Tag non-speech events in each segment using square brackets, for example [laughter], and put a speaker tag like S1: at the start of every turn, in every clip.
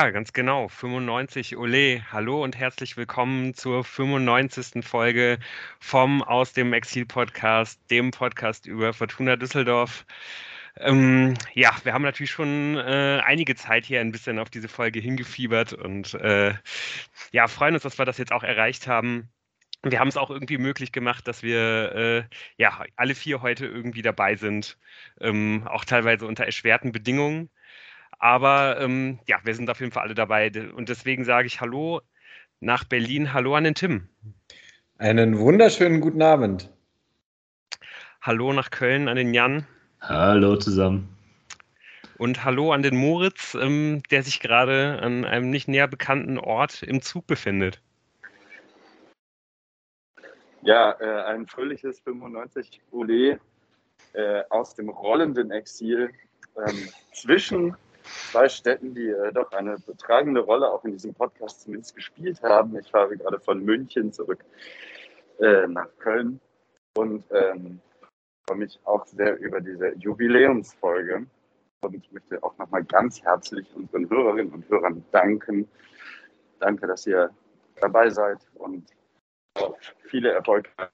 S1: Ja, ganz genau. 95 Ole. Hallo und herzlich willkommen zur 95. Folge vom Aus dem Exil Podcast, dem Podcast über Fortuna Düsseldorf. Ähm, ja, wir haben natürlich schon äh, einige Zeit hier ein bisschen auf diese Folge hingefiebert und äh, ja, freuen uns, dass wir das jetzt auch erreicht haben. Wir haben es auch irgendwie möglich gemacht, dass wir äh, ja alle vier heute irgendwie dabei sind, ähm, auch teilweise unter erschwerten Bedingungen. Aber ähm, ja, wir sind auf jeden Fall alle dabei. Und deswegen sage ich Hallo nach Berlin. Hallo an den Tim.
S2: Einen wunderschönen guten Abend.
S1: Hallo nach Köln an den Jan.
S3: Hallo zusammen.
S1: Und hallo an den Moritz, ähm, der sich gerade an einem nicht näher bekannten Ort im Zug befindet.
S4: Ja, äh, ein fröhliches 95 Ule äh, aus dem rollenden Exil ähm, zwischen zwei Städten, die äh, doch eine betragende Rolle auch in diesem Podcast zumindest gespielt haben. Ich fahre gerade von München zurück äh, nach Köln und ähm, freue mich auch sehr über diese Jubiläumsfolge und möchte auch nochmal ganz herzlich unseren Hörerinnen und Hörern danken. Danke, dass ihr dabei seid und viele erfolgreiche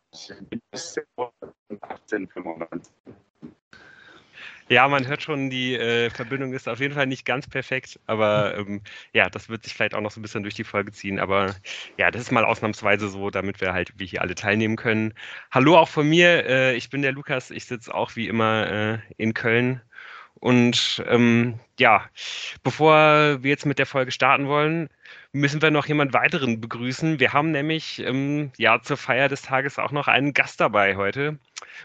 S4: 1895.
S1: Ja, man hört schon, die äh, Verbindung ist auf jeden Fall nicht ganz perfekt, aber ähm, ja, das wird sich vielleicht auch noch so ein bisschen durch die Folge ziehen. Aber ja, das ist mal ausnahmsweise so, damit wir halt wie hier alle teilnehmen können. Hallo auch von mir, äh, ich bin der Lukas, ich sitze auch wie immer äh, in Köln. Und ähm, ja, bevor wir jetzt mit der Folge starten wollen, müssen wir noch jemand weiteren begrüßen. Wir haben nämlich ähm, ja zur Feier des Tages auch noch einen Gast dabei heute.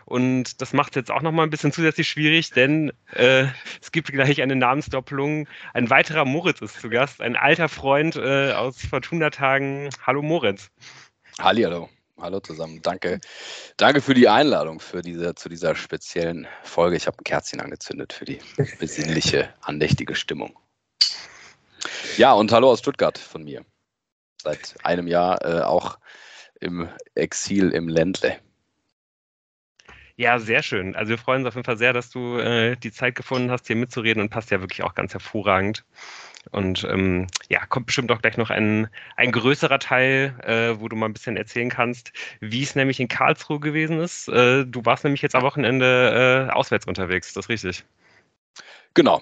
S1: Und das macht es jetzt auch noch mal ein bisschen zusätzlich schwierig, denn äh, es gibt gleich eine Namensdoppelung. Ein weiterer Moritz ist zu Gast, ein alter Freund äh, aus Fortuna-Tagen. Hallo Moritz.
S5: Hallihallo. Hallo zusammen. Danke, danke für die Einladung für diese, zu dieser speziellen Folge. Ich habe ein Kerzchen angezündet für die besinnliche, [laughs] andächtige Stimmung. Ja, und hallo aus Stuttgart von mir. Seit einem Jahr äh, auch im Exil im Ländle.
S1: Ja, sehr schön. Also wir freuen uns auf jeden Fall sehr, dass du äh, die Zeit gefunden hast, hier mitzureden und passt ja wirklich auch ganz hervorragend. Und ähm, ja, kommt bestimmt auch gleich noch ein, ein größerer Teil, äh, wo du mal ein bisschen erzählen kannst, wie es nämlich in Karlsruhe gewesen ist. Äh, du warst nämlich jetzt am Wochenende äh, auswärts unterwegs, ist das richtig?
S5: Genau.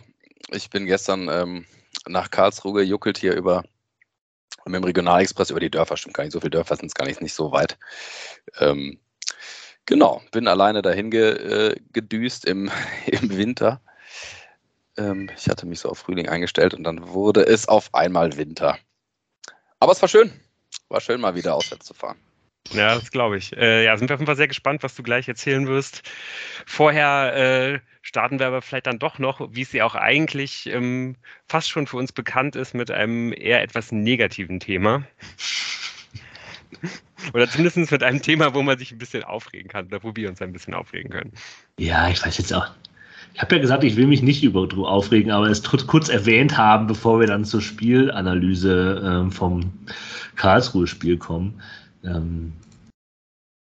S5: Ich bin gestern ähm, nach Karlsruhe gejuckelt hier über mit dem Regionalexpress über die Dörfer. Stimmt gar nicht, so viele Dörfer sind es gar nicht, nicht so weit. Ähm, genau, bin alleine dahin ge, äh, gedüst im, [laughs] im Winter. Ähm, ich hatte mich so auf Frühling eingestellt und dann wurde es auf einmal Winter. Aber es war schön. War schön, mal wieder auswärts zu fahren.
S1: Ja, das glaube ich. Äh, ja, sind wir auf jeden Fall sehr gespannt, was du gleich erzählen wirst. Vorher äh, starten wir aber vielleicht dann doch noch, wie es ja auch eigentlich ähm, fast schon für uns bekannt ist, mit einem eher etwas negativen Thema. [laughs] Oder zumindest mit einem Thema, wo man sich ein bisschen aufregen kann oder wo wir uns ein bisschen aufregen können.
S3: Ja, ich weiß jetzt auch. Ich habe ja gesagt, ich will mich nicht über aufregen, aber es kurz erwähnt haben, bevor wir dann zur Spielanalyse ähm, vom Karlsruhe-Spiel kommen. Ähm,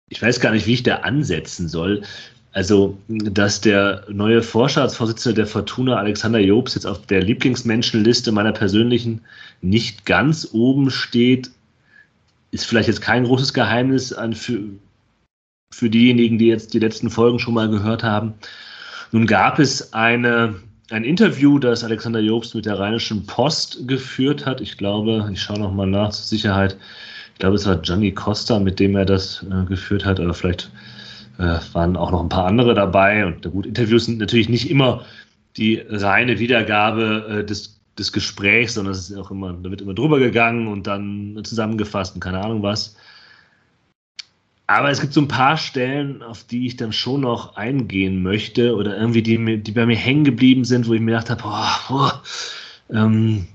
S3: ich weiß gar nicht, wie ich da ansetzen soll. Also, dass der neue Vorstandsvorsitzende der Fortuna, Alexander Jobs, jetzt auf der Lieblingsmenschenliste meiner persönlichen nicht ganz oben steht, ist vielleicht jetzt kein großes Geheimnis an für, für diejenigen, die jetzt die letzten Folgen schon mal gehört haben. Nun gab es eine, ein Interview, das Alexander Jobst mit der Rheinischen Post geführt hat. Ich glaube, ich schaue noch mal nach zur Sicherheit glaube, es war Johnny Costa, mit dem er das äh, geführt hat, aber vielleicht äh, waren auch noch ein paar andere dabei. Und gut, Interviews sind natürlich nicht immer die reine Wiedergabe äh, des, des Gesprächs, sondern es ist auch immer, da wird immer drüber gegangen und dann zusammengefasst und keine Ahnung was. Aber es gibt so ein paar Stellen, auf die ich dann schon noch eingehen möchte oder irgendwie die, die bei mir hängen geblieben sind, wo ich mir gedacht habe, boah, boah ähm,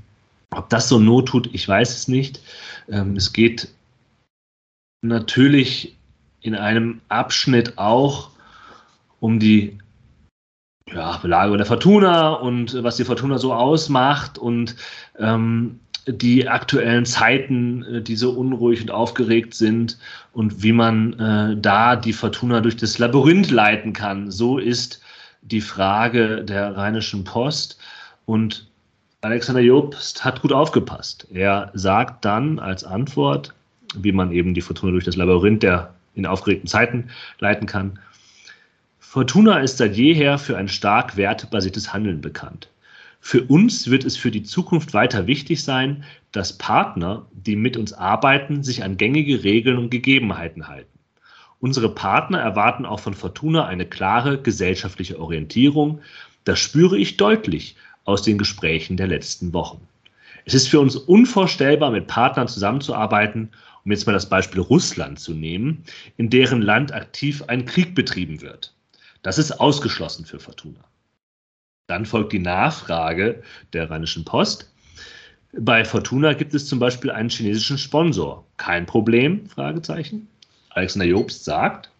S3: ob das so Not tut, ich weiß es nicht. Ähm, es geht natürlich in einem Abschnitt auch um die ja, Belagerung der Fortuna und was die Fortuna so ausmacht und ähm, die aktuellen Zeiten, äh, die so unruhig und aufgeregt sind und wie man äh, da die Fortuna durch das Labyrinth leiten kann. So ist die Frage der Rheinischen Post. Und Alexander Jobst hat gut aufgepasst. Er sagt dann als Antwort, wie man eben die Fortuna durch das Labyrinth der in aufgeregten Zeiten leiten kann. Fortuna ist seit jeher für ein stark wertebasiertes Handeln bekannt. Für uns wird es für die Zukunft weiter wichtig sein, dass Partner, die mit uns arbeiten, sich an gängige Regeln und Gegebenheiten halten. Unsere Partner erwarten auch von Fortuna eine klare gesellschaftliche Orientierung. Das spüre ich deutlich aus den Gesprächen der letzten Wochen. Es ist für uns unvorstellbar, mit Partnern zusammenzuarbeiten, um jetzt mal das Beispiel Russland zu nehmen, in deren Land aktiv ein Krieg betrieben wird. Das ist ausgeschlossen für Fortuna. Dann folgt die Nachfrage der Rheinischen Post. Bei Fortuna gibt es zum Beispiel einen chinesischen Sponsor. Kein Problem? Fragezeichen. Alexander Jobst sagt,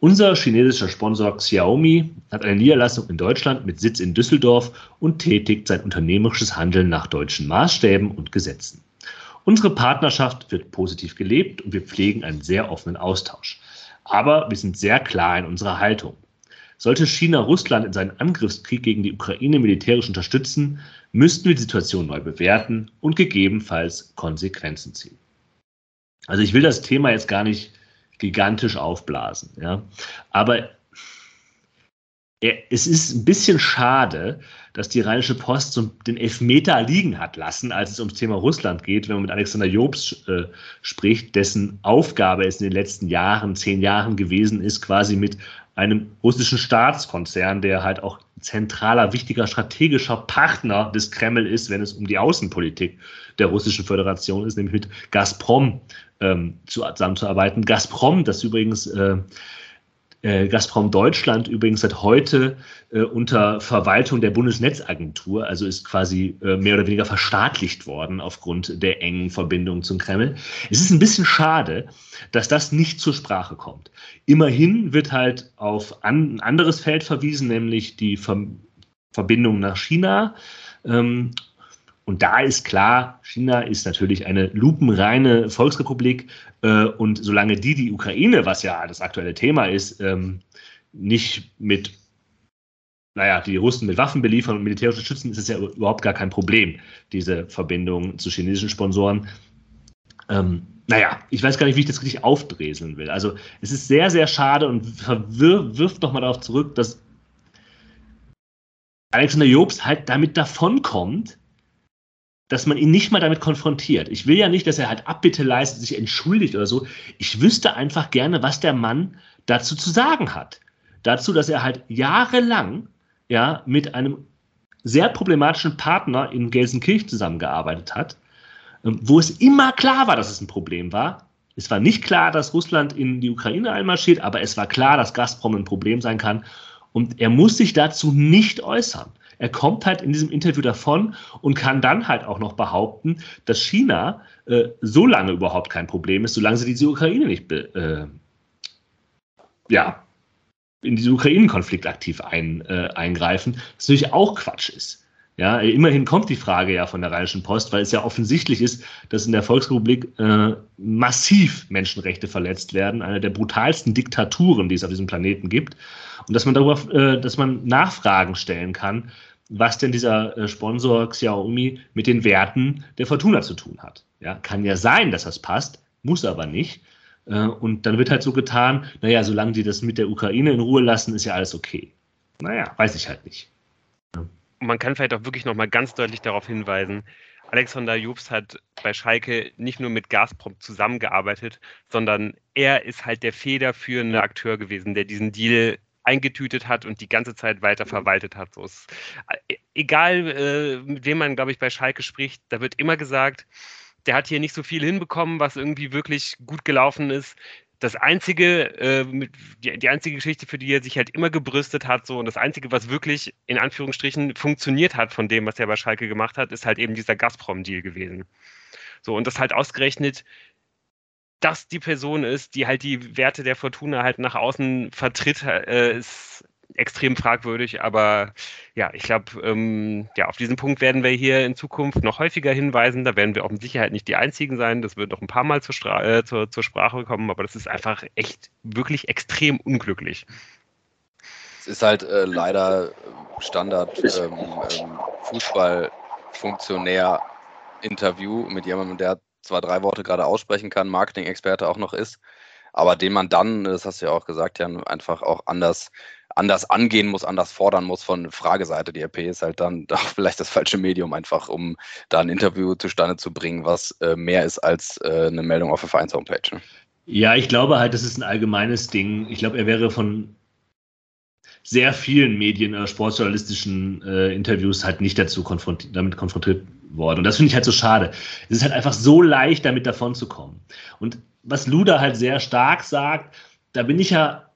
S3: unser chinesischer Sponsor Xiaomi hat eine Niederlassung in Deutschland mit Sitz in Düsseldorf und tätigt sein unternehmerisches Handeln nach deutschen Maßstäben und Gesetzen. Unsere Partnerschaft wird positiv gelebt und wir pflegen einen sehr offenen Austausch. Aber wir sind sehr klar in unserer Haltung. Sollte China Russland in seinen Angriffskrieg gegen die Ukraine militärisch unterstützen, müssten wir die Situation neu bewerten und gegebenenfalls Konsequenzen ziehen. Also ich will das Thema jetzt gar nicht gigantisch aufblasen, ja, aber es ist ein bisschen schade, dass die Rheinische Post den Elfmeter liegen hat lassen, als es ums Thema Russland geht, wenn man mit Alexander Jobs äh, spricht, dessen Aufgabe es in den letzten Jahren, zehn Jahren gewesen ist, quasi mit einem russischen Staatskonzern, der halt auch zentraler, wichtiger strategischer Partner des Kreml ist, wenn es um die Außenpolitik der Russischen Föderation ist, nämlich mit Gazprom ähm, zusammenzuarbeiten. Gazprom, das übrigens äh, äh, Gazprom Deutschland übrigens seit heute äh, unter Verwaltung der Bundesnetzagentur, also ist quasi äh, mehr oder weniger verstaatlicht worden aufgrund der engen Verbindung zum Kreml. Es ist ein bisschen schade, dass das nicht zur Sprache kommt. Immerhin wird halt auf an, ein anderes Feld verwiesen, nämlich die Ver Verbindung nach China. Ähm, und da ist klar, China ist natürlich eine lupenreine Volksrepublik. Äh, und solange die die Ukraine, was ja das aktuelle Thema ist, ähm, nicht mit, naja, die Russen mit Waffen beliefern und militärisch unterstützen, ist es ja überhaupt gar kein Problem, diese Verbindung zu chinesischen Sponsoren. Ähm, naja, ich weiß gar nicht, wie ich das richtig aufdreseln will. Also es ist sehr, sehr schade und wirft nochmal darauf zurück, dass Alexander Jobs halt damit davonkommt, dass man ihn nicht mal damit konfrontiert. Ich will ja nicht, dass er halt Abbitte leistet, sich entschuldigt oder so. Ich wüsste einfach gerne, was der Mann dazu zu sagen hat. Dazu, dass er halt jahrelang ja mit einem sehr problematischen Partner in Gelsenkirchen zusammengearbeitet hat, ähm, wo es immer klar war, dass es ein Problem war. Es war nicht klar, dass Russland in die Ukraine einmarschiert, aber es war klar, dass Gazprom ein Problem sein kann. Und er muss sich dazu nicht äußern. Er kommt halt in diesem Interview davon und kann dann halt auch noch behaupten, dass China äh, so lange überhaupt kein Problem ist, solange sie diese Ukraine nicht äh, ja, in diesen Ukraine-Konflikt aktiv ein, äh, eingreifen, was natürlich auch Quatsch ist. Ja, immerhin kommt die Frage ja von der Rheinischen Post, weil es ja offensichtlich ist, dass in der Volksrepublik äh, massiv Menschenrechte verletzt werden, eine der brutalsten Diktaturen, die es auf diesem Planeten gibt, und dass man darüber, äh, dass man Nachfragen stellen kann, was denn dieser äh, Sponsor Xiaomi mit den Werten der Fortuna zu tun hat. Ja, kann ja sein, dass das passt, muss aber nicht. Äh, und dann wird halt so getan, naja, solange die das mit der Ukraine in Ruhe lassen, ist ja alles okay. Naja, weiß ich halt nicht.
S1: Man kann vielleicht auch wirklich nochmal ganz deutlich darauf hinweisen, Alexander Jobs hat bei Schalke nicht nur mit Gazprom zusammengearbeitet, sondern er ist halt der federführende Akteur gewesen, der diesen Deal eingetütet hat und die ganze Zeit weiter mhm. verwaltet hat. So ist, äh, egal, äh, mit wem man, glaube ich, bei Schalke spricht, da wird immer gesagt, der hat hier nicht so viel hinbekommen, was irgendwie wirklich gut gelaufen ist. Das einzige, äh, die, die, einzige Geschichte, für die er sich halt immer gebrüstet hat, so und das einzige, was wirklich in Anführungsstrichen funktioniert hat von dem, was er bei Schalke gemacht hat, ist halt eben dieser Gazprom-Deal gewesen. So, und das halt ausgerechnet das die Person ist, die halt die Werte der Fortuna halt nach außen vertritt, äh, ist extrem fragwürdig. Aber ja, ich glaube, ähm, ja, auf diesen Punkt werden wir hier in Zukunft noch häufiger hinweisen. Da werden wir auch mit Sicherheit nicht die Einzigen sein. Das wird noch ein paar Mal zur, Stra äh, zur, zur Sprache kommen, aber das ist einfach echt wirklich extrem unglücklich.
S5: Es ist halt äh, leider Standard ähm, ähm, Fußball Funktionär-Interview mit jemandem, der zwei, drei Worte gerade aussprechen kann, Marketing-Experte auch noch ist, aber den man dann, das hast du ja auch gesagt, Jan, einfach auch anders, anders angehen muss, anders fordern muss von Frageseite. Die RP ist halt dann [laughs] auch vielleicht das falsche Medium einfach, um da ein Interview zustande zu bringen, was äh, mehr ist als äh, eine Meldung auf der Vereins-Homepage. Ne?
S3: Ja, ich glaube halt, das ist ein allgemeines Ding. Ich glaube, er wäre von sehr vielen Medien, äh, sportjournalistischen äh, Interviews halt nicht dazu konfrontiert, damit konfrontiert worden. Und das finde ich halt so schade. Es ist halt einfach so leicht, damit davon zu kommen. Und was Luda halt sehr stark sagt, da bin ich ja,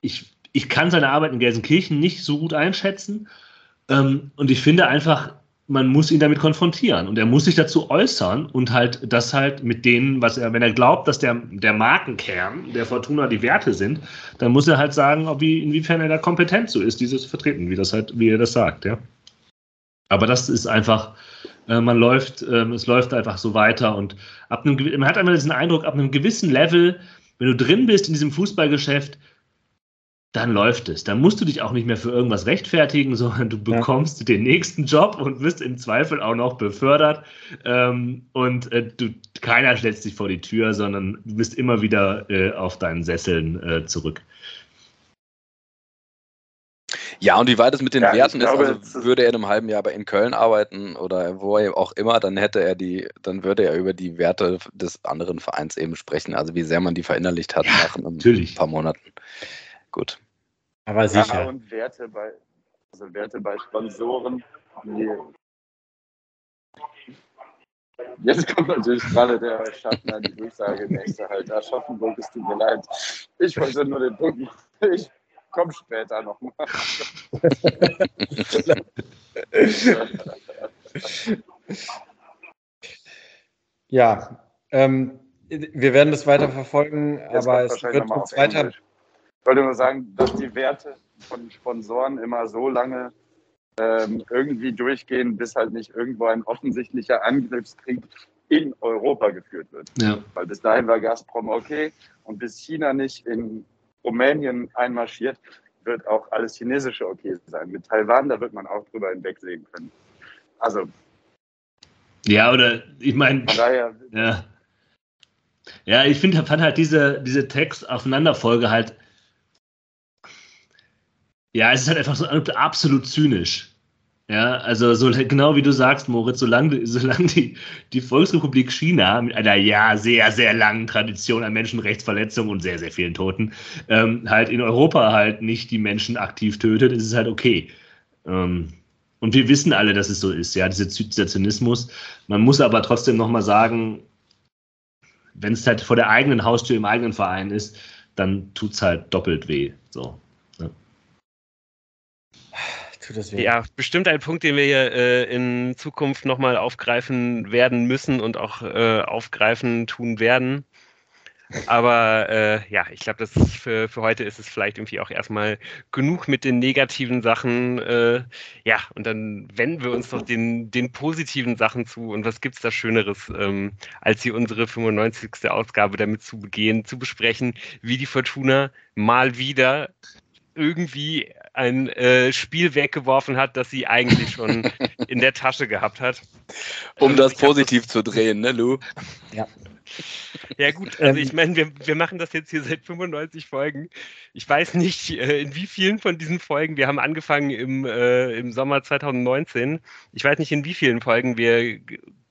S3: ich, ich kann seine Arbeit in Gelsenkirchen nicht so gut einschätzen. Ähm, und ich finde einfach, man muss ihn damit konfrontieren und er muss sich dazu äußern und halt das halt mit denen, was er, wenn er glaubt, dass der, der Markenkern der Fortuna die Werte sind, dann muss er halt sagen, ob wie, inwiefern er da kompetent so ist, dieses zu vertreten, wie das halt, wie er das sagt, ja. Aber das ist einfach, äh, man läuft, äh, es läuft einfach so weiter und ab einem, man hat einmal diesen Eindruck, ab einem gewissen Level, wenn du drin bist in diesem Fußballgeschäft, dann läuft es. Dann musst du dich auch nicht mehr für irgendwas rechtfertigen, [laughs] sondern du bekommst ja. den nächsten Job und wirst im Zweifel auch noch befördert. Ähm, und äh, du, keiner stellt sich vor die Tür, sondern du bist immer wieder äh, auf deinen Sesseln äh, zurück.
S5: Ja, und wie weit es mit den ja, Werten ist, glaube, also würde er in einem halben Jahr bei in Köln arbeiten oder wo er auch immer, dann hätte er die, dann würde er über die Werte des anderen Vereins eben sprechen, also wie sehr man die verinnerlicht hat ja, nach ein
S3: natürlich.
S5: paar Monaten. Gut.
S2: Aber sicher. Ja,
S4: und Werte bei, also Werte bei Sponsoren, die Jetzt kommt natürlich gerade der Schaffner die Durchsage, nächste halt, Aschaffenburg, es tut mir leid. Ich wollte nur den Punkt, ich komme später nochmal. [laughs]
S2: ja, ähm, wir werden das weiter verfolgen, Jetzt aber es wird uns weiter. Englisch.
S4: Ich wollte nur sagen, dass die Werte von Sponsoren immer so lange ähm, irgendwie durchgehen, bis halt nicht irgendwo ein offensichtlicher Angriffskrieg in Europa geführt wird. Ja. Weil bis dahin war Gazprom okay und bis China nicht in Rumänien einmarschiert, wird auch alles Chinesische okay sein. Mit Taiwan, da wird man auch drüber hinwegsehen können. Also.
S3: Ja, oder ich meine. Ja. Ja, ich finde, fand halt diese, diese Text-Aufeinanderfolge halt ja, es ist halt einfach so absolut zynisch. Ja, also so genau wie du sagst, Moritz, solange, solange die, die Volksrepublik China mit einer ja sehr, sehr langen Tradition an Menschenrechtsverletzungen und sehr, sehr vielen Toten ähm, halt in Europa halt nicht die Menschen aktiv tötet, ist es halt okay. Ähm, und wir wissen alle, dass es so ist, ja, dieser, dieser Zynismus. Man muss aber trotzdem nochmal sagen, wenn es halt vor der eigenen Haustür im eigenen Verein ist, dann tut es halt doppelt weh. So.
S1: Ja, bestimmt ein Punkt, den wir hier äh, in Zukunft nochmal aufgreifen werden müssen und auch äh, aufgreifen tun werden. Aber äh, ja, ich glaube, für, für heute ist es vielleicht irgendwie auch erstmal genug mit den negativen Sachen. Äh, ja, und dann wenden wir uns doch den, den positiven Sachen zu. Und was gibt es da Schöneres, ähm, als hier unsere 95. Ausgabe damit zu begehen, zu besprechen, wie die Fortuna mal wieder irgendwie ein äh, Spiel weggeworfen hat, das sie eigentlich schon [laughs] in der Tasche gehabt hat.
S5: Um also, das positiv das, zu drehen, ne, Lou?
S1: Ja. Ja gut, also ich ähm. meine, wir, wir machen das jetzt hier seit 95 Folgen. Ich weiß nicht, äh, in wie vielen von diesen Folgen, wir haben angefangen im, äh, im Sommer 2019, ich weiß nicht, in wie vielen Folgen wir,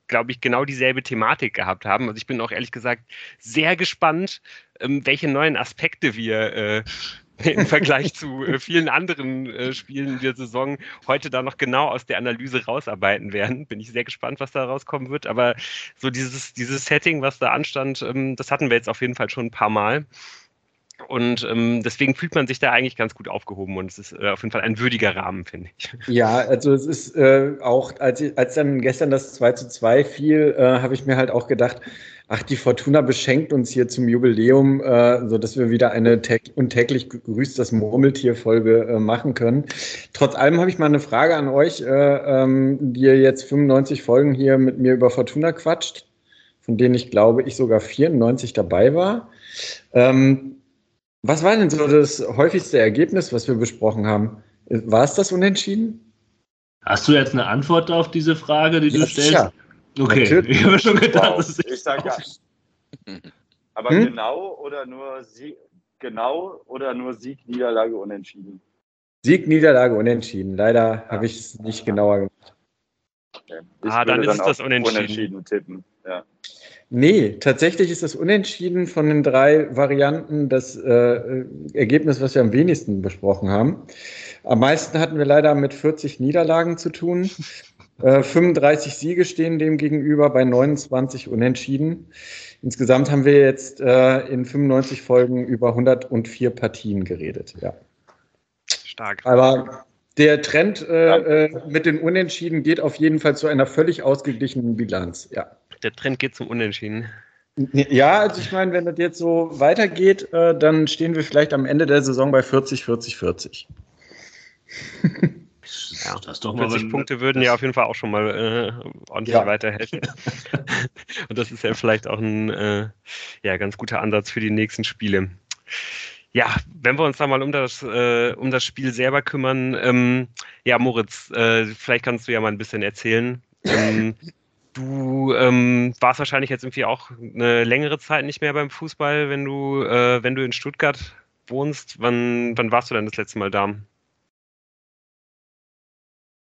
S1: glaube ich, genau dieselbe Thematik gehabt haben. Also ich bin auch ehrlich gesagt sehr gespannt, ähm, welche neuen Aspekte wir äh, [laughs] im Vergleich zu äh, vielen anderen äh, Spielen der Saison heute da noch genau aus der Analyse rausarbeiten werden. Bin ich sehr gespannt, was da rauskommen wird. Aber so dieses, dieses Setting, was da anstand, ähm, das hatten wir jetzt auf jeden Fall schon ein paar Mal. Und ähm, deswegen fühlt man sich da eigentlich ganz gut aufgehoben und es ist äh, auf jeden Fall ein würdiger Rahmen, finde ich. [laughs]
S2: Ja, also es ist äh, auch, als, als dann gestern das 2 zu 2 fiel, äh, habe ich mir halt auch gedacht, ach, die Fortuna beschenkt uns hier zum Jubiläum, äh, so dass wir wieder eine untäglich grüßt das Murmeltier-Folge äh, machen können. Trotz allem habe ich mal eine Frage an euch, äh, ähm, die ihr jetzt 95 Folgen hier mit mir über Fortuna quatscht, von denen ich glaube, ich sogar 94 dabei war. Ähm, was war denn so das häufigste Ergebnis, was wir besprochen haben? War es das Unentschieden?
S3: Hast du jetzt eine Antwort auf diese Frage, die du
S2: Ja,
S3: stellst?
S2: sicher.
S3: Okay,
S2: Natürlich.
S3: ich habe schon gedacht,
S4: Wow,
S3: das ist
S4: ich sag ja. [laughs] Aber
S2: Hm?
S4: genau oder nur Sieg, genau oder nur Sieg, Niederlage, Unentschieden?
S2: Sieg, Niederlage, Unentschieden. Leider habe ich es nicht genauer gemacht.
S4: Okay.
S1: Ah, dann ist es das
S4: auf
S1: Unentschieden.
S4: tippen. Ja.
S2: Nee, tatsächlich ist das Unentschieden von den drei Varianten das äh, Ergebnis, was wir am wenigsten besprochen haben. Am meisten hatten wir leider mit 40 Niederlagen zu tun. Äh, 35 Siege stehen dem gegenüber bei 29 Unentschieden. Insgesamt haben wir jetzt äh, in 95 Folgen über 104 Partien geredet. Ja.
S1: Stark.
S2: Aber der Trend äh, äh, mit den Unentschieden geht auf jeden Fall zu einer völlig ausgeglichenen Bilanz. Ja.
S1: Der Trend geht zum Unentschieden.
S2: Ja, also ich meine, wenn das jetzt so weitergeht, äh, dann stehen wir vielleicht am Ende der Saison bei 40, 40, 40.
S1: Ja,
S3: das doch mal
S1: 40
S3: wenn-
S1: Punkte würden
S3: das-
S1: ja auf jeden Fall auch schon mal äh, ordentlich
S2: Ja.
S1: weiterhelfen. [laughs] Und das ist ja vielleicht auch ein äh, ja, ganz guter Ansatz für die nächsten Spiele. Ja, wenn wir uns da mal um das, äh, um das Spiel selber kümmern, ähm, ja, Moritz, äh, vielleicht kannst du ja mal ein bisschen erzählen. Ähm, [laughs] du ähm, warst wahrscheinlich jetzt irgendwie auch eine längere Zeit nicht mehr beim Fußball, wenn du, äh, wenn du in Stuttgart wohnst. Wann, wann warst du denn das letzte Mal da?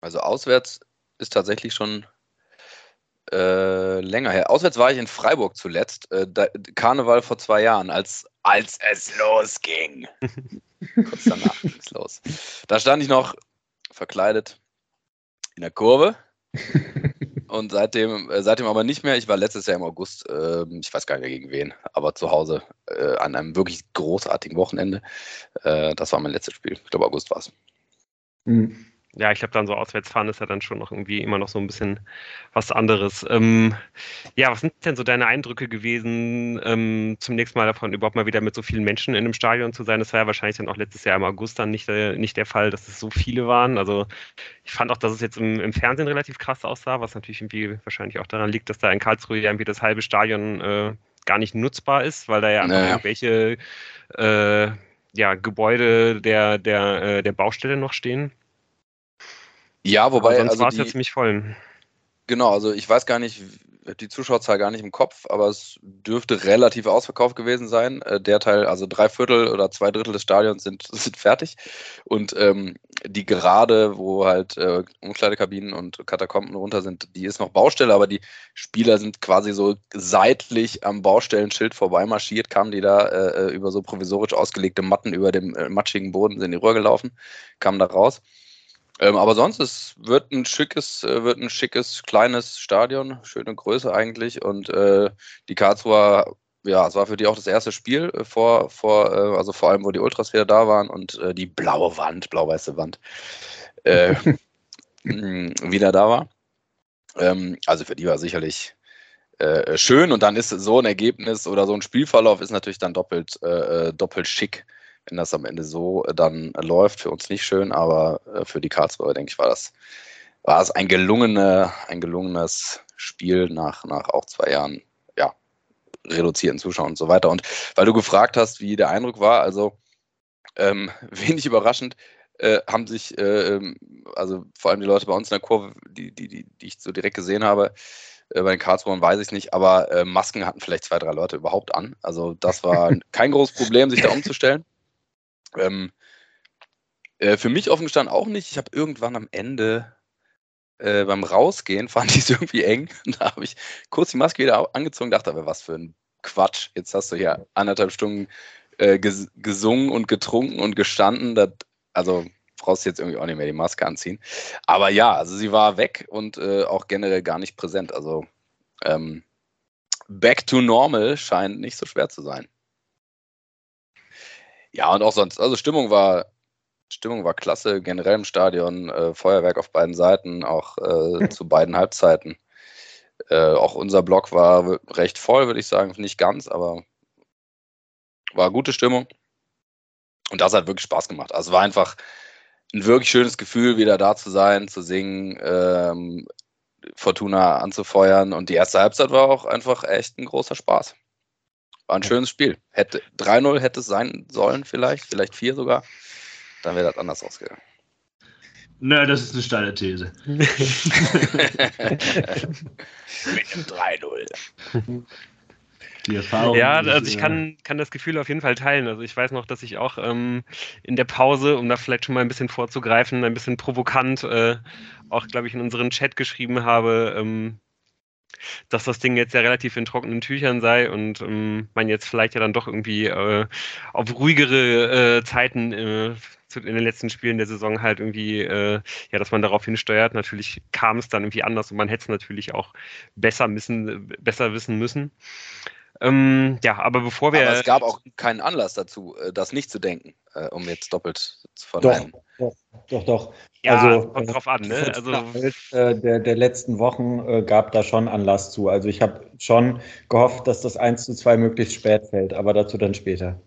S5: Also auswärts ist tatsächlich schon äh, länger her. Auswärts war ich in Freiburg zuletzt. Äh, da, Karneval vor zwei Jahren, als, als es losging. [laughs] Kurz danach ging es los. Da stand ich noch verkleidet in der Kurve. [laughs] Und seitdem, äh, seitdem aber nicht mehr. Ich war letztes Jahr im August, äh, ich weiß gar nicht mehr gegen wen, aber zu Hause äh, an einem wirklich großartigen Wochenende. Äh, das war mein letztes Spiel. Ich glaube, August war es.
S2: Hm.
S1: Ja, ich glaube, dann so Auswärtsfahren ist ja dann schon noch irgendwie immer noch so ein bisschen was anderes. Ähm, ja, was sind denn so deine Eindrücke gewesen, ähm, zum nächsten Mal davon überhaupt mal wieder mit so vielen Menschen in einem Stadion zu sein? Das war ja wahrscheinlich dann auch letztes Jahr im August dann nicht, äh, nicht der Fall, dass es so viele waren. Also ich fand auch, dass es jetzt im, im Fernsehen relativ krass aussah, was natürlich irgendwie wahrscheinlich auch daran liegt, dass da in Karlsruhe ja irgendwie das halbe Stadion äh, gar nicht nutzbar ist, weil da ja
S5: Naja.
S1: irgendwelche äh, ja, Gebäude der, der, äh, der Baustelle noch stehen.
S5: Ja,
S1: Aber
S5: wobei,
S1: sonst
S5: also
S1: war es ja ziemlich voll.
S5: Genau, also ich weiß gar nicht, die Zuschauerzahl gar nicht im Kopf, aber es dürfte relativ ausverkauft gewesen sein. Äh, Der Teil, also drei Viertel oder zwei Drittel des Stadions sind, [laughs] sind fertig. Und ähm, die Gerade, wo halt äh, Umkleidekabinen und Katakomben runter sind, die ist noch Baustelle, aber die Spieler sind quasi so seitlich am Baustellenschild vorbeimarschiert, kamen die da äh, über so provisorisch ausgelegte Matten über dem äh, matschigen Boden, sind in die Röhre gelaufen, kamen da raus. Ähm, aber sonst, es wird ein schickes, äh, wird ein schickes, kleines Stadion, schöne Größe eigentlich. Und äh, die Karlsruher, ja, es war für die auch das erste Spiel äh, vor, vor äh, also vor allem, wo die Ultras wieder da waren und äh, die blaue Wand, blau-weiße Wand, äh, [laughs] mh, wieder da war. Ähm, also für die war sicherlich schön und dann ist so ein Ergebnis oder so ein Spielverlauf ist natürlich dann doppelt, doppelt schick wenn das am Ende so äh, dann läuft, für uns nicht schön, aber äh, für die Karlsruher, denke ich, war das, war es ein, gelungene, ein gelungenes Spiel nach, nach auch zwei Jahren, ja, reduzierten Zuschauern und so weiter. Und weil du gefragt hast, wie der Eindruck war, also ähm, [laughs] wenig überraschend, äh, haben sich, äh, ähm, also vor allem die Leute bei uns in der Kurve, die, die, die, die ich so direkt gesehen habe, äh, bei den Karlsruhern weiß ich nicht, aber äh, Masken hatten vielleicht zwei, drei Leute überhaupt an. Also das war [laughs] kein großes Problem, sich da umzustellen. Ähm, äh, für mich offen gestanden auch nicht. Ich habe irgendwann am Ende äh, beim Rausgehen [laughs] fand ich es irgendwie eng. [laughs] Da habe ich kurz die Maske wieder angezogen, dachte aber, was für ein Quatsch. Jetzt hast du hier anderthalb Stunden äh, ges gesungen und getrunken und gestanden. Das, also brauchst du jetzt irgendwie auch nicht mehr die Maske anziehen. Aber ja, also sie war weg und äh, auch generell gar nicht präsent. Also ähm, back to normal scheint nicht so schwer zu sein. Ja, und auch sonst, also Stimmung war, Stimmung war klasse, generell im Stadion, äh, Feuerwerk auf beiden Seiten, auch äh, zu beiden Halbzeiten. Äh, auch unser Block war recht voll, würde ich sagen, nicht ganz, aber war gute Stimmung. Und das hat wirklich Spaß gemacht. Also war einfach ein wirklich schönes Gefühl, wieder da zu sein, zu singen, ähm, Fortuna anzufeuern. Und die erste Halbzeit war auch einfach echt ein großer Spaß. War ein schönes Spiel. Hätte 3-0 hätte es sein sollen, vielleicht, vielleicht 4 sogar. Dann wäre das anders ausgegangen.
S3: Nö, das ist eine steile These. [laughs] [laughs] Mit
S5: einem 3-0.
S1: Die Erfahrung. Ja, also ich kann, kann das Gefühl auf jeden Fall teilen. Also ich weiß noch, dass ich auch ähm, in der Pause, um da vielleicht schon mal ein bisschen vorzugreifen, ein bisschen provokant äh, auch, glaube ich, in unseren Chat geschrieben habe, ähm, dass das Ding jetzt ja relativ in trockenen Tüchern sei und ähm, man jetzt vielleicht ja dann doch irgendwie äh, auf ruhigere äh, Zeiten äh, in den letzten Spielen der Saison halt irgendwie, äh, ja, dass man darauf hinsteuert. Natürlich kam es dann irgendwie anders und man hätte es natürlich auch besser, müssen, besser wissen müssen. Ähm, ja, aber bevor wir. Aber
S5: es gab auch keinen Anlass dazu, äh, das nicht zu denken, äh, um jetzt doppelt zu verneinen.
S2: Doch, doch, doch. doch.
S1: Ja, also, kommt drauf an, ne?
S2: Also, äh, der, der letzten Wochen äh, gab da schon Anlass zu. Also ich habe schon gehofft, dass das 1 zu 2 möglichst spät fällt, aber dazu dann später.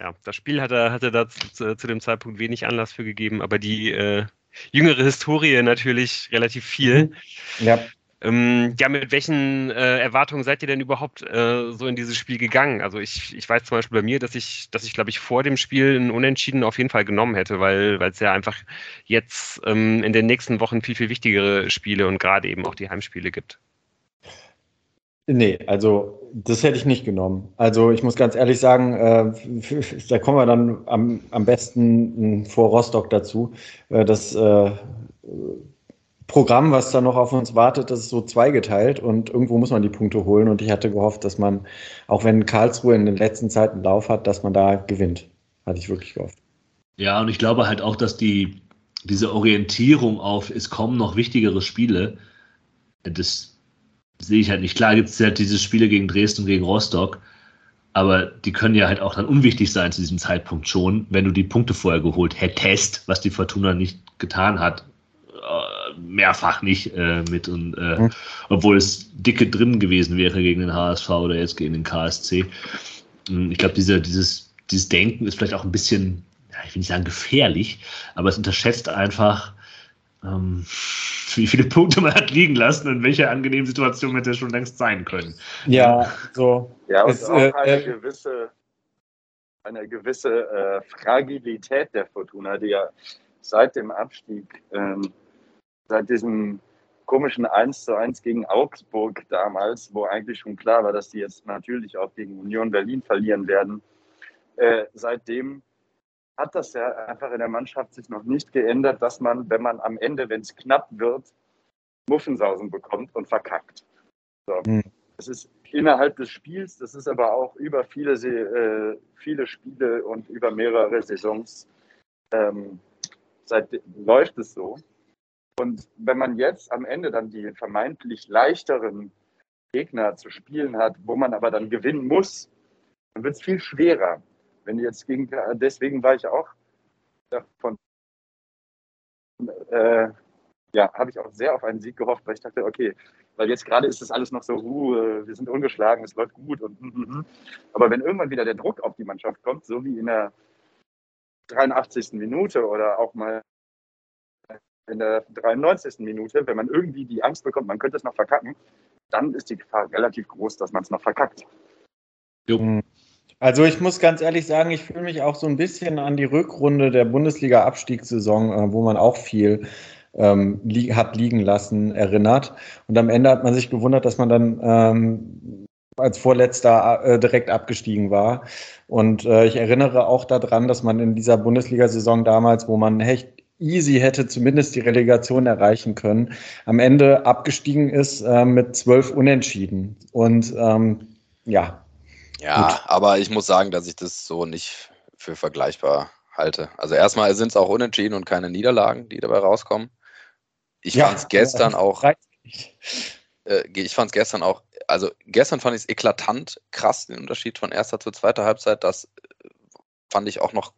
S1: Ja, das Spiel hatte, hatte da zu, zu dem Zeitpunkt wenig Anlass für gegeben, aber die äh, jüngere Historie natürlich relativ viel. Ja. Ähm, ja, mit welchen äh, Erwartungen seid ihr denn überhaupt äh, so in dieses Spiel gegangen? Also ich, ich weiß zum Beispiel bei mir, dass ich, dass ich glaube ich vor dem Spiel ein Unentschieden auf jeden Fall genommen hätte, weil es ja einfach jetzt ähm, in den nächsten Wochen viel, viel wichtigere Spiele und gerade eben auch die Heimspiele gibt.
S2: Nee, also das hätte ich nicht genommen. Also ich muss ganz ehrlich sagen, äh, da kommen wir dann am, am besten vor Rostock dazu. Äh, das äh, Programm, was da noch auf uns wartet, das ist so zweigeteilt und irgendwo muss man die Punkte holen. Und ich hatte gehofft, dass man, auch wenn Karlsruhe in den letzten Zeiten Lauf hat, dass man da gewinnt. Hatte ich wirklich gehofft.
S3: Ja, und ich glaube halt auch, dass die, diese Orientierung auf, es kommen noch wichtigere Spiele, das sehe ich halt nicht. Klar gibt es halt diese Spiele gegen Dresden und gegen Rostock, aber die können ja halt auch dann unwichtig sein zu diesem Zeitpunkt schon, wenn du die Punkte vorher geholt hättest, was die Fortuna nicht getan hat mehrfach nicht äh, mit und äh, mhm. obwohl es dicke drin gewesen wäre gegen den HSV oder jetzt gegen den KSC. Hm, ich glaube, diese, dieses, dieses Denken ist vielleicht auch ein bisschen, ja, ich will nicht sagen gefährlich, aber es unterschätzt einfach, ähm, [laughs] wie viele Punkte man hat liegen lassen und welche angenehmen Situationen hätte schon längst sein können.
S2: Ja, so.
S4: Ja, und es, auch äh, eine äh, gewisse, eine gewisse äh, Fragilität der Fortuna, die ja seit dem Abstieg ähm, seit diesem komischen 1 zu 1 gegen Augsburg damals, wo eigentlich schon klar war, dass die jetzt natürlich auch gegen Union Berlin verlieren werden. Äh, seitdem hat das ja einfach in der Mannschaft sich noch nicht geändert, dass man, wenn man am Ende, wenn es knapp wird, Muffensausen bekommt und verkackt. So. Mhm. Das ist innerhalb des Spiels, das ist aber auch über viele, äh, viele Spiele und über mehrere Saisons ähm, seit, läuft es so. Und wenn man jetzt am Ende dann die vermeintlich leichteren Gegner zu spielen hat, wo man aber dann gewinnen muss, dann wird es viel schwerer. Wenn jetzt gegen, deswegen war ich auch davon, äh, ja, habe ich auch sehr auf einen Sieg gehofft, weil ich dachte, okay, weil jetzt gerade ist das alles noch so, uh, wir sind ungeschlagen, es läuft gut und, mm, mm, mm. aber wenn irgendwann wieder der Druck auf die Mannschaft kommt, so wie in der 83. Minute oder auch mal in der 93. Minute, wenn man irgendwie die Angst bekommt, man könnte es noch verkacken, dann ist die Gefahr relativ groß, dass man es noch verkackt.
S2: Jo. Also ich muss ganz ehrlich sagen, ich fühle mich auch so ein bisschen an die Rückrunde der Bundesliga-Abstiegssaison, äh, wo man auch viel ähm, li hat liegen lassen, erinnert. Und am Ende hat man sich gewundert, dass man dann ähm, als Vorletzter äh, direkt abgestiegen war. Und äh, ich erinnere auch daran, dass man in dieser Bundesliga-Saison damals, wo man echt easy hätte zumindest die Relegation erreichen können, am Ende abgestiegen ist äh, mit zwölf Unentschieden. Und ähm, ja.
S5: Ja, gut. aber ich muss sagen, dass ich das so nicht für vergleichbar halte. Also erstmal sind es auch Unentschieden und keine Niederlagen, die dabei rauskommen. Ich ja, fand es gestern auch. Äh, ich fand es gestern auch, also gestern fand ich es eklatant krass, den Unterschied von erster zu zweiter Halbzeit. Das äh, fand ich auch noch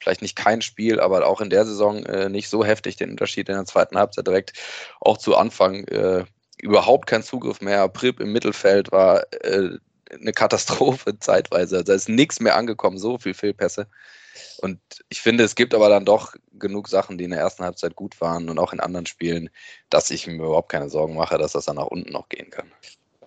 S5: vielleicht nicht kein Spiel, aber auch in der Saison äh, nicht so heftig den Unterschied in der zweiten Halbzeit direkt auch zu Anfang äh, überhaupt kein Zugriff mehr. Prip im Mittelfeld war äh, eine Katastrophe [laughs] zeitweise. Da ist nichts mehr angekommen, so viel Fehlpässe. Und ich finde, es gibt aber dann doch genug Sachen, die in der ersten Halbzeit gut waren und auch in anderen Spielen, dass ich mir überhaupt keine Sorgen mache, dass das dann nach unten noch gehen kann.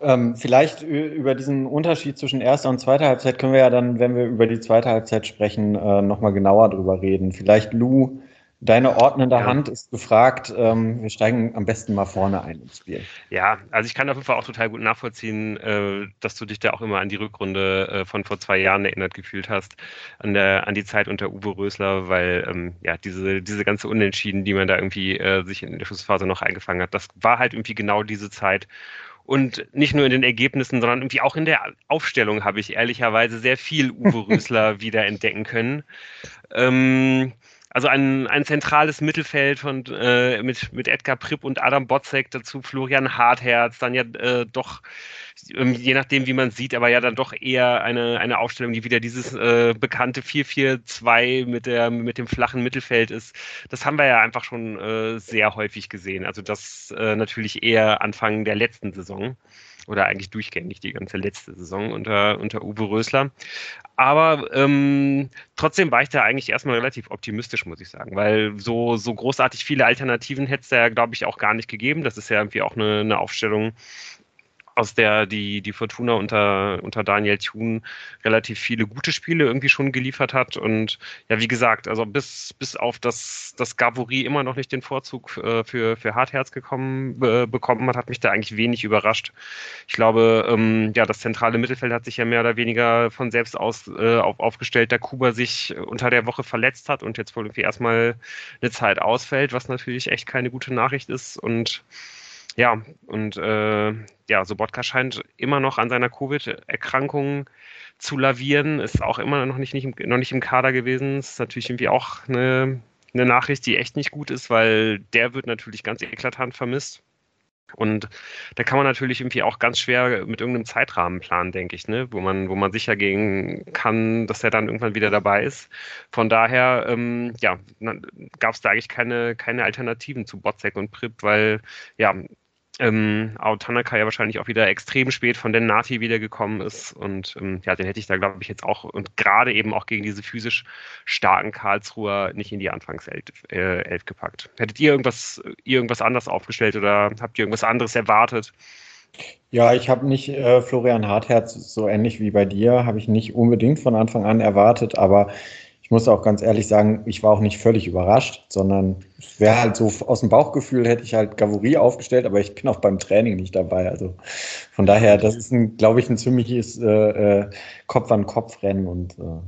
S2: Ähm, vielleicht über diesen Unterschied zwischen erster und zweiter Halbzeit können wir ja dann, wenn wir über die zweite Halbzeit sprechen, äh, nochmal genauer drüber reden. Vielleicht Lou, Deine ordnende ja. Hand ist gefragt. Ähm, wir steigen am besten mal vorne ein ins Spiel.
S1: Ja, also ich kann auf jeden Fall auch total gut nachvollziehen, äh, dass du dich da auch immer an die Rückrunde äh, von vor zwei Jahren erinnert gefühlt hast, an, der, an die Zeit unter Uwe Rösler, weil ähm, ja diese, diese ganze Unentschieden, die man da irgendwie äh, sich in der Schlussphase noch eingefangen hat, das war halt irgendwie genau diese Zeit. Und nicht nur in den Ergebnissen, sondern irgendwie auch in der Aufstellung habe ich ehrlicherweise sehr viel Uwe [laughs] Rösler wieder entdecken können. Ähm, also ein, ein zentrales Mittelfeld von, äh, mit, mit Edgar Pripp und Adam Botzek, dazu Florian Hartherz, dann ja äh, doch, ähm, je nachdem wie man sieht, aber ja dann doch eher eine, eine Aufstellung, die wieder dieses äh, bekannte 4-4-2 mit, mit dem flachen Mittelfeld ist. Das haben wir ja einfach schon äh, sehr häufig gesehen. Also das äh, natürlich eher Anfang der letzten Saison oder eigentlich durchgängig die ganze letzte Saison unter, unter Uwe Rösler. Aber ähm, trotzdem war ich da eigentlich erstmal relativ optimistisch, muss ich sagen, weil so, so großartig viele Alternativen hätte es ja, glaube ich, auch gar nicht gegeben. Das ist ja irgendwie auch eine, eine Aufstellung, aus der die, die Fortuna unter, unter Daniel Thun relativ viele gute Spiele irgendwie schon geliefert hat. Und ja, wie gesagt, also bis, bis auf das, das Gavouri immer noch nicht den Vorzug äh, für, für Hartherz gekommen, äh, bekommen hat, hat mich da eigentlich wenig überrascht. Ich glaube, ähm, ja, das zentrale Mittelfeld hat sich ja mehr oder weniger von selbst aus äh, auf, aufgestellt, da Kuba sich unter der Woche verletzt hat und jetzt wohl irgendwie erstmal eine Zeit ausfällt, was natürlich echt keine gute Nachricht ist. Und ja, und äh, ja, Sobotka scheint immer noch an seiner Covid-Erkrankung zu lavieren, ist auch immer noch nicht, nicht, noch nicht im Kader gewesen. Ist natürlich irgendwie auch eine, eine Nachricht, die echt nicht gut ist, weil der wird natürlich ganz eklatant vermisst. Und da kann man natürlich irgendwie auch ganz schwer mit irgendeinem Zeitrahmen planen, denke ich, ne? wo, man, wo man sicher gehen kann, dass er dann irgendwann wieder dabei ist. Von daher ähm, ja, gab es da eigentlich keine, keine Alternativen zu Botzek und Prip, weil ja, ähm, Tanaka ja wahrscheinlich auch wieder extrem spät von den Nati wiedergekommen ist. Und ähm, ja, den hätte ich da, glaube ich, jetzt auch und gerade eben auch gegen diese physisch starken Karlsruher nicht in die Anfangself äh, Elf gepackt. Hättet ihr irgendwas, irgendwas anders aufgestellt oder habt ihr irgendwas anderes erwartet?
S2: Ja, ich habe nicht äh, Florian Hartherz so ähnlich wie bei dir, habe ich nicht unbedingt von Anfang an erwartet, aber ich muss auch ganz ehrlich sagen, ich war auch nicht völlig überrascht, sondern wäre halt so aus dem Bauchgefühl hätte ich halt Gavouri aufgestellt, aber ich bin auch beim Training nicht dabei. Also von daher, das ist, ein, glaube ich, ein ziemliches äh, äh, Kopf-an-Kopf-Rennen und äh,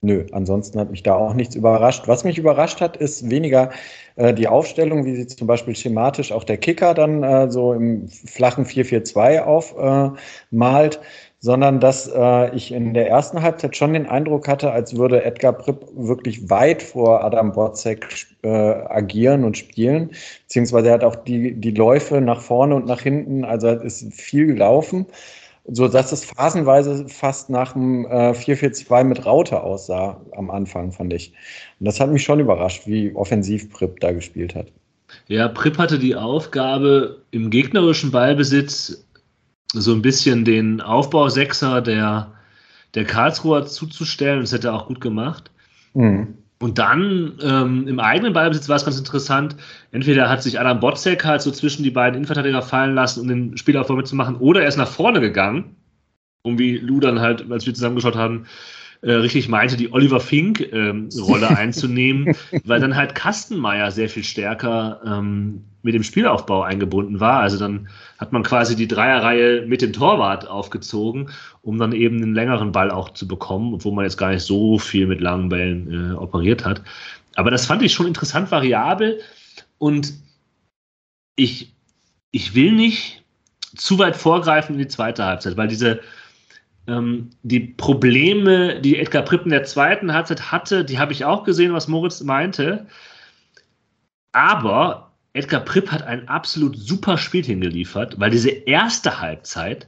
S2: nö, ansonsten hat mich da auch nichts überrascht. Was mich überrascht hat, ist weniger äh, die Aufstellung, wie sie zum Beispiel schematisch auch der Kicker dann äh, so im flachen 4-4-2 aufmalt. Sondern dass äh, ich in der ersten Halbzeit schon den Eindruck hatte, als würde Edgar Pripp wirklich weit vor Adam Borzek äh, agieren und spielen, beziehungsweise er hat auch die, die Läufe nach vorne und nach hinten, also ist viel gelaufen, so dass es phasenweise fast nach dem äh, 4-4-2 mit Raute aussah am Anfang, fand ich. Und das hat mich schon überrascht, wie offensiv Pripp da gespielt hat.
S3: Ja, Pripp hatte die Aufgabe, im gegnerischen Ballbesitz so ein bisschen den Aufbau Sechser der, der Karlsruher zuzustellen. Das hätte er auch gut gemacht. Mhm. Und dann ähm, im eigenen Ballbesitz war es ganz interessant. Entweder hat sich Adam Botzek halt so zwischen die beiden Innenverteidiger fallen lassen, um den Spielaufbau mitzumachen, oder er ist nach vorne gegangen, um wie Lou dann halt, als wir zusammengeschaut haben, äh, richtig meinte, die Oliver Fink-Rolle ähm, [laughs] einzunehmen, weil dann halt Kastenmeier sehr viel stärker ähm, mit dem Spielaufbau eingebunden war. Also dann hat man quasi die Dreierreihe mit dem Torwart aufgezogen, um dann eben einen längeren Ball auch zu bekommen, obwohl man jetzt gar nicht so viel mit langen Bällen äh, operiert hat. Aber das fand ich schon interessant variabel und ich, ich will nicht zu weit vorgreifen in die zweite Halbzeit, weil diese die Probleme, die Edgar Pripp in der zweiten Halbzeit hatte, die habe ich auch gesehen, was Moritz meinte. Aber Edgar Pripp hat ein absolut super Spiel hingeliefert, weil diese erste Halbzeit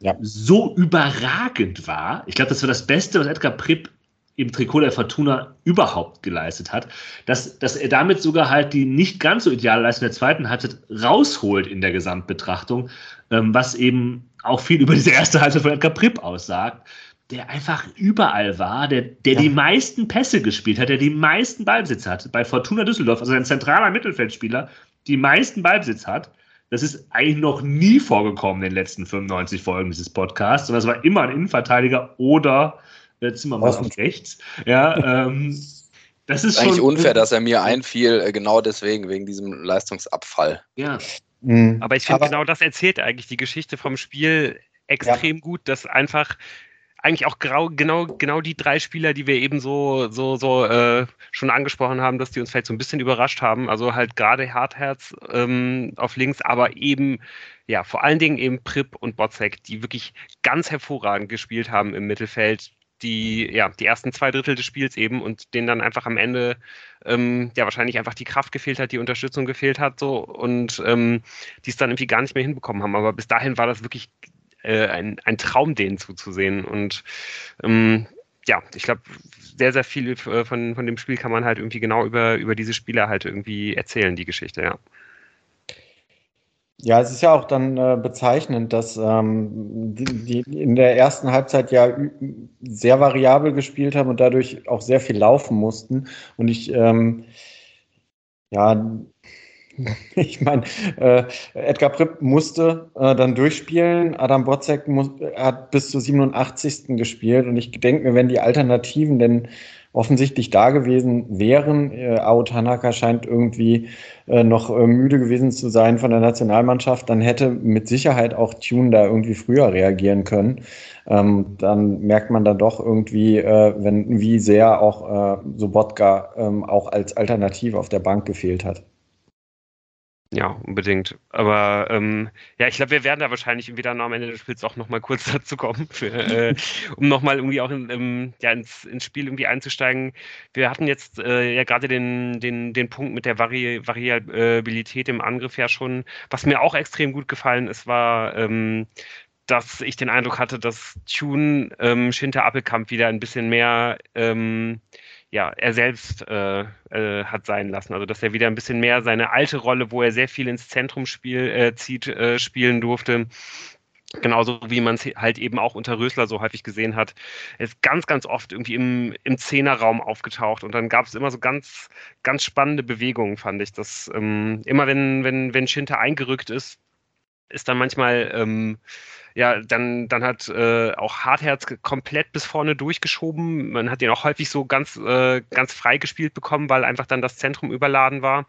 S3: ja. so überragend war. Ich glaube, das war das Beste, was Edgar Pripp im Trikot der Fortuna überhaupt geleistet hat, dass, dass er damit sogar halt die nicht ganz so ideale Leistung der zweiten Halbzeit rausholt in der Gesamtbetrachtung, ähm, was eben auch viel über diese erste Halbzeit von Edgar Pripp aussagt, der einfach überall war, der, der ja. die meisten Pässe gespielt hat, der die meisten Ballbesitz hat. Bei Fortuna Düsseldorf, also ein zentraler Mittelfeldspieler, die meisten Ballbesitz hat. Das ist eigentlich noch nie vorgekommen in den letzten 95 Folgen dieses Podcasts. Und das war immer ein Innenverteidiger oder äh, Zimmermann auf rechts. Ja, ähm,
S5: Das ist eigentlich unfair, dass er mir einfiel, äh, genau deswegen, wegen diesem Leistungsabfall.
S1: Ja. Mhm. Aber ich finde, genau das erzählt eigentlich die Geschichte vom Spiel extrem ja. gut, dass einfach eigentlich auch grau, genau, genau die drei Spieler, die wir eben so, so, so äh, schon angesprochen haben, dass die uns vielleicht so ein bisschen überrascht haben. Also halt gerade Hartherz ähm, auf links, aber eben, ja, vor allen Dingen eben Prip und Botzek, die wirklich ganz hervorragend gespielt haben im Mittelfeld. Die, ja, die ersten zwei Drittel des Spiels eben und denen dann einfach am Ende ähm, ja wahrscheinlich einfach die Kraft gefehlt hat, die Unterstützung gefehlt hat so und ähm, die es dann irgendwie gar nicht mehr hinbekommen haben. Aber bis dahin war das wirklich äh, ein, ein Traum, denen zuzusehen. Und ähm, ja, ich glaube, sehr, sehr viel äh, von, von dem Spiel kann man halt irgendwie genau über, über diese Spieler halt irgendwie erzählen, die Geschichte, ja.
S2: Ja, es ist ja auch dann äh, bezeichnend, dass ähm, die, die, in der ersten Halbzeit ja sehr variabel gespielt haben und dadurch auch sehr viel laufen mussten. Und ich, ähm, ja, [laughs] Ich meine, äh, Edgar Pripp musste äh, dann durchspielen. Adam Botzek muss, hat bis zur 87. gespielt. Und ich denke mir, wenn die Alternativen denn offensichtlich da gewesen wären, äh, Ao Tanaka scheint irgendwie äh, noch äh, müde gewesen zu sein von der Nationalmannschaft, dann hätte mit Sicherheit auch Tune da irgendwie früher reagieren können. Ähm, dann merkt man dann doch irgendwie, äh, wenn, wie sehr auch äh, Sobotka ähm, auch als Alternative auf der Bank gefehlt hat.
S1: Ja, unbedingt. Aber ähm, ja, ich glaube, wir werden da wahrscheinlich dann am Ende des Spiels auch nochmal kurz [laughs] dazu kommen, für, äh, um nochmal irgendwie auch in, ähm, ja, ins, ins Spiel irgendwie einzusteigen. Wir hatten jetzt äh, ja gerade den, den, den Punkt mit der Vari Variabilität im Angriff ja schon. Was mir auch extrem gut gefallen ist, war, ähm, dass ich den Eindruck hatte, dass Tune ähm, Schinter Appelkamp wieder ein bisschen mehr ähm, ja, er selbst äh, äh, hat sein lassen. Also dass er wieder ein bisschen mehr seine alte Rolle, wo er sehr viel ins Zentrum spiel, äh, zieht, äh, spielen durfte. Genauso wie man es halt eben auch unter Rösler so häufig gesehen hat. Er ist ganz, ganz oft irgendwie im, im Zehnerraum aufgetaucht und dann gab es immer so ganz, ganz spannende Bewegungen, fand ich. Dass ähm, immer wenn, wenn, wenn Schinter eingerückt ist, ist dann manchmal ähm, ja, dann, dann hat äh, auch Hartherz komplett bis vorne durchgeschoben. Man hat ihn auch häufig so ganz, äh, ganz frei gespielt bekommen, weil einfach dann das Zentrum überladen war.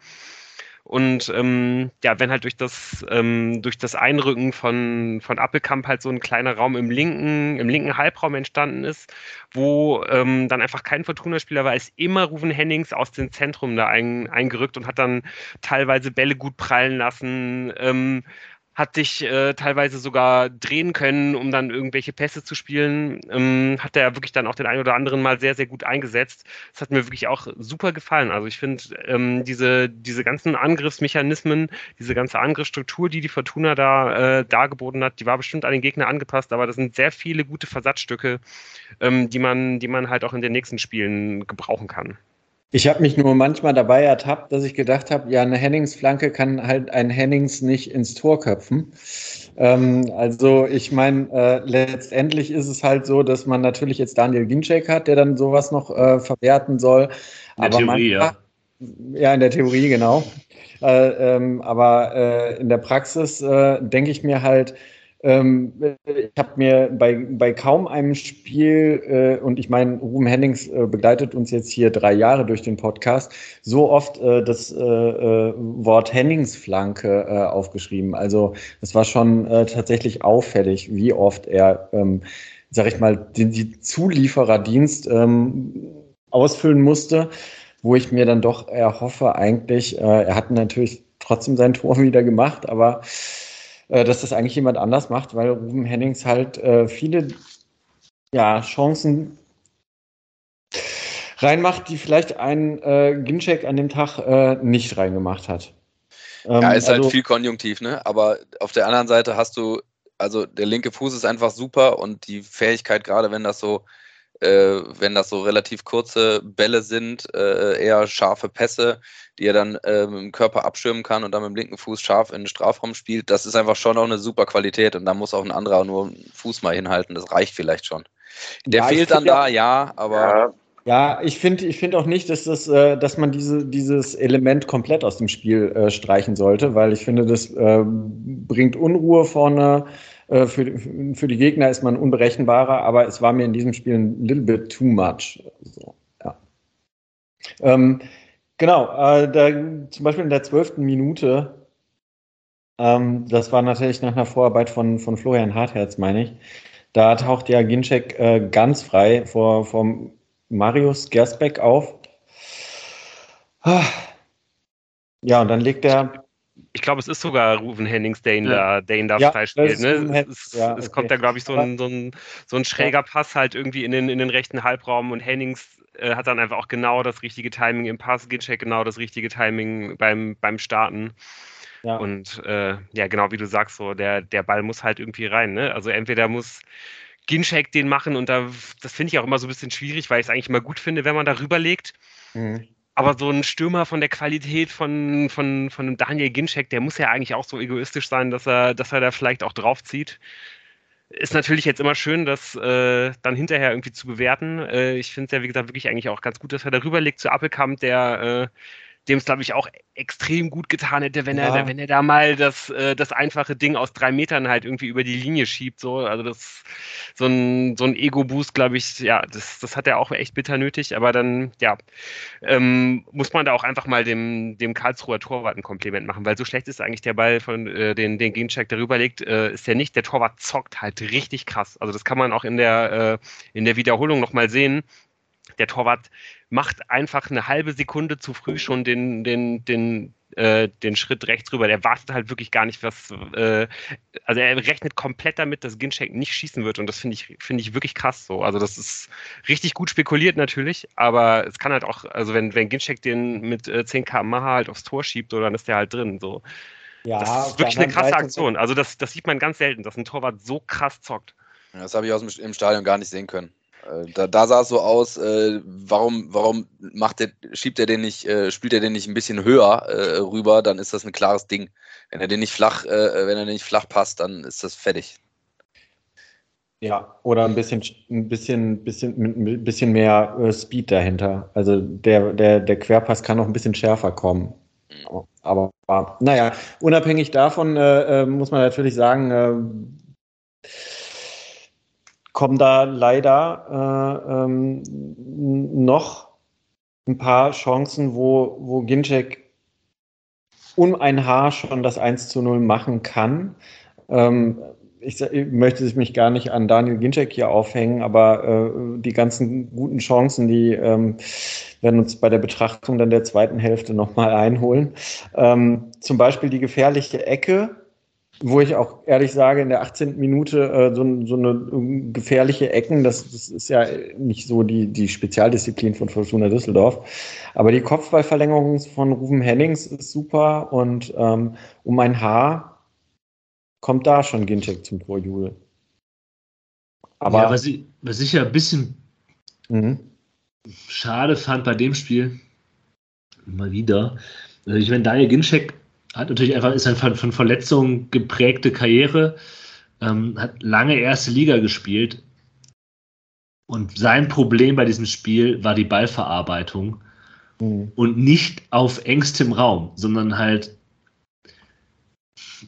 S1: Und ähm, ja, wenn halt durch das, ähm, durch das Einrücken von, von Appelkamp halt so ein kleiner Raum im linken, im linken Halbraum entstanden ist, wo ähm, dann einfach kein Fortuna-Spieler war, ist immer Ruven Hennings aus dem Zentrum da ein, eingerückt und hat dann teilweise Bälle gut prallen lassen, ähm, hat dich äh, teilweise sogar drehen können, um dann irgendwelche Pässe zu spielen. Ähm, hat er wirklich dann auch den einen oder anderen mal sehr, sehr gut eingesetzt. Das hat mir wirklich auch super gefallen. Also ich finde, ähm, diese, diese ganzen Angriffsmechanismen, diese ganze Angriffsstruktur, die die Fortuna da äh, dargeboten hat, die war bestimmt an den Gegner angepasst, aber das sind sehr viele gute Versatzstücke, ähm, die, man, die man halt auch in den nächsten Spielen gebrauchen kann.
S2: Ich habe mich nur manchmal dabei ertappt, dass ich gedacht habe, ja, eine Hennings-Flanke kann halt ein Hennings nicht ins Tor köpfen. Ähm, also ich meine, äh, letztendlich ist es halt so, dass man natürlich jetzt Daniel Ginczek hat, der dann sowas noch äh, verwerten soll.
S3: In der aber Theorie, manchmal,
S2: ja. Ja, in der Theorie, genau. Äh, ähm, aber äh, in der Praxis äh, denke ich mir halt, ähm, ich habe mir bei, bei kaum einem Spiel, äh, und ich meine, Ruben Hennings äh, begleitet uns jetzt hier drei Jahre durch den Podcast, so oft äh, das äh, äh, Wort Hennings-Flanke äh, aufgeschrieben. Also es war schon tatsächlich auffällig, wie oft er, ähm, sag ich mal, den die Zuliefererdienst ähm, ausfüllen musste, wo ich mir dann doch erhoffe, eigentlich, er hat natürlich trotzdem sein Tor [laughs] wieder gemacht, aber dass das eigentlich jemand anders macht, weil Ruben Hennings halt äh, viele ja, Chancen reinmacht, die vielleicht ein äh, Ginczek an dem Tag äh, nicht reingemacht hat.
S5: Ähm, ja, ist halt also, halt viel Konjunktiv, ne? Aber auf der anderen Seite hast du, also der linke Fuß ist einfach super und die Fähigkeit, gerade wenn das so äh, wenn das so relativ kurze Bälle sind, äh, eher scharfe Pässe, die er dann äh, mit dem Körper abschirmen kann und dann mit dem linken Fuß scharf in den Strafraum spielt, das ist einfach schon auch eine super Qualität und da muss auch ein anderer nur einen Fuß mal hinhalten, das reicht vielleicht schon. Der ja, fehlt dann da, ja, aber.
S2: Ja. Ja, ich finde ich find auch nicht, dass, das, äh, dass man diese, dieses Element komplett aus dem Spiel äh, streichen sollte, weil ich finde, das äh, bringt Unruhe vorne, für, für die Gegner ist man unberechenbarer, aber es war mir in diesem Spiel ein little bit too much. So, ja. Ähm, genau, äh, da, zum Beispiel in der zwölften Minute, ähm, das war natürlich nach einer Vorarbeit von, von Florian Hartherz, meine ich, da taucht ja Ginczek äh, ganz frei vor, vor Marius Gersbeck auf. Ja, und dann legt er
S1: ich glaube, es ist sogar Ruven Hennings, der ihn
S2: ja.
S1: da, der ihn da
S2: ja,
S1: freispielt. Ne? Es,
S2: ja,
S1: es
S2: okay.
S1: kommt da, glaube ich, so ein, so, ein, so ein schräger Pass halt irgendwie in den, in den rechten Halbraum und Hennings äh, hat dann einfach auch genau das richtige Timing im Pass, Ginchek genau das richtige Timing beim, beim Starten. Ja. Und äh, ja, genau wie du sagst, so der, der Ball muss halt irgendwie rein. Ne? Also entweder muss Ginchek den machen und da, das finde ich auch immer so ein bisschen schwierig, weil ich es eigentlich immer gut finde, wenn man da rüberlegt. Mhm. Aber so ein Stürmer von der Qualität von, von, von Daniel Ginczek, der muss ja eigentlich auch so egoistisch sein, dass er, dass er da vielleicht auch draufzieht. Ist natürlich jetzt immer schön, das äh, dann hinterher irgendwie zu bewerten. Äh, ich finde es ja, wie gesagt, wirklich eigentlich auch ganz gut, dass er darüber legt zu Appelkamp, der äh, dem es, glaube ich, auch extrem gut getan hätte, wenn ja. er, wenn er da mal das, äh, das einfache Ding aus drei Metern halt irgendwie über die Linie schiebt. So. Also das so ein, so ein Ego-Boost, glaube ich, ja, das, das hat er auch echt bitter nötig, aber dann, ja, ähm, muss man da auch einfach mal dem, dem Karlsruher Torwart ein Kompliment machen, weil so schlecht ist eigentlich der Ball von äh, den, den Gegencheck darüber legt, äh, ist der nicht. Der Torwart zockt halt richtig krass. Also das kann man auch in der, äh, in der Wiederholung nochmal sehen der Torwart macht einfach eine halbe Sekunde zu früh schon den, den, den, äh, den Schritt rechts rüber. Der wartet halt wirklich gar nicht, was. Äh, also er rechnet komplett damit, dass Ginchek nicht schießen wird. Und das finde ich, finde ich wirklich krass so. Also das ist richtig gut spekuliert natürlich, aber es kann halt auch, also wenn, wenn Ginchek den mit äh, 10 km halt aufs Tor schiebt, so, dann ist der halt drin. So. Ja, das ist wirklich eine krasse Aktion. Also das, das sieht man ganz selten, dass ein Torwart so krass zockt.
S5: Das habe ich aus dem, im Stadion gar nicht sehen können. Äh, da, da sah es so aus, äh, warum, warum macht der, schiebt er den nicht, äh, spielt er den nicht ein bisschen höher äh, rüber, dann ist das ein klares Ding. Wenn er den nicht flach, äh, wenn er nicht flach passt, dann ist das fertig.
S2: Ja, oder ein bisschen, ein bisschen, bisschen, bisschen mehr äh, Speed dahinter. Also der, der, der Querpass kann noch ein bisschen schärfer kommen. Mhm. Aber, aber naja, unabhängig davon muss man natürlich sagen, kommen da leider äh, ähm, noch ein paar Chancen, wo, wo Ginczek um ein Haar schon das 1 zu 0 machen kann. Ähm, ich, ich, möchte mich gar nicht an Daniel Ginczek hier aufhängen, aber äh, die ganzen guten Chancen, die ähm, werden uns bei der Betrachtung dann der zweiten Hälfte nochmal einholen. Ähm, zum Beispiel die gefährliche Ecke, wo ich auch ehrlich sage, in der 18. Minute äh, so, so, eine äh, gefährliche Ecken, das, das, ist ja nicht so die, die Spezialdisziplin von Fortuna Düsseldorf. Aber die Kopfballverlängerung von Ruven Hennings ist super und ähm, um ein Haar kommt da schon Ginczek zum Torjubel.
S3: Aber ja, was ich, was ich ja ein bisschen mhm. schade fand bei dem Spiel, mal wieder, also ich meine, Daniel Ginczek hat natürlich einfach, ist eine von Verletzungen geprägte Karriere, ähm, hat lange erste Liga gespielt. Und sein Problem bei diesem Spiel war die Ballverarbeitung. Mhm. Und nicht auf engstem Raum, sondern halt,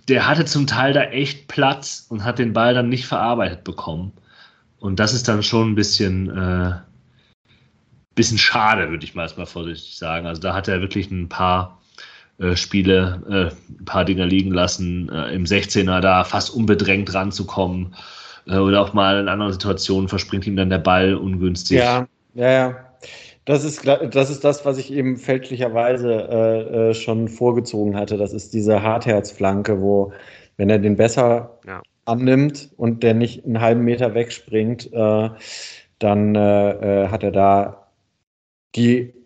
S3: der hatte zum Teil da echt Platz und hat den Ball dann nicht verarbeitet bekommen. Und das ist dann schon ein bisschen, äh, bisschen schade, würde ich mal erstmal vorsichtig sagen. Also da hat er wirklich ein paar äh, Spiele äh, ein paar Dinger liegen lassen, äh, im 16er da fast unbedrängt ranzukommen äh, oder auch mal in anderen Situationen verspringt ihm dann der Ball ungünstig.
S2: Ja, ja, ja. Das ist, das ist das, was ich eben fälschlicherweise äh, äh, schon vorgezogen hatte. Das ist diese Hartherzflanke, wo, wenn er den besser ja. annimmt und der nicht einen halben Meter wegspringt, dann hat er da die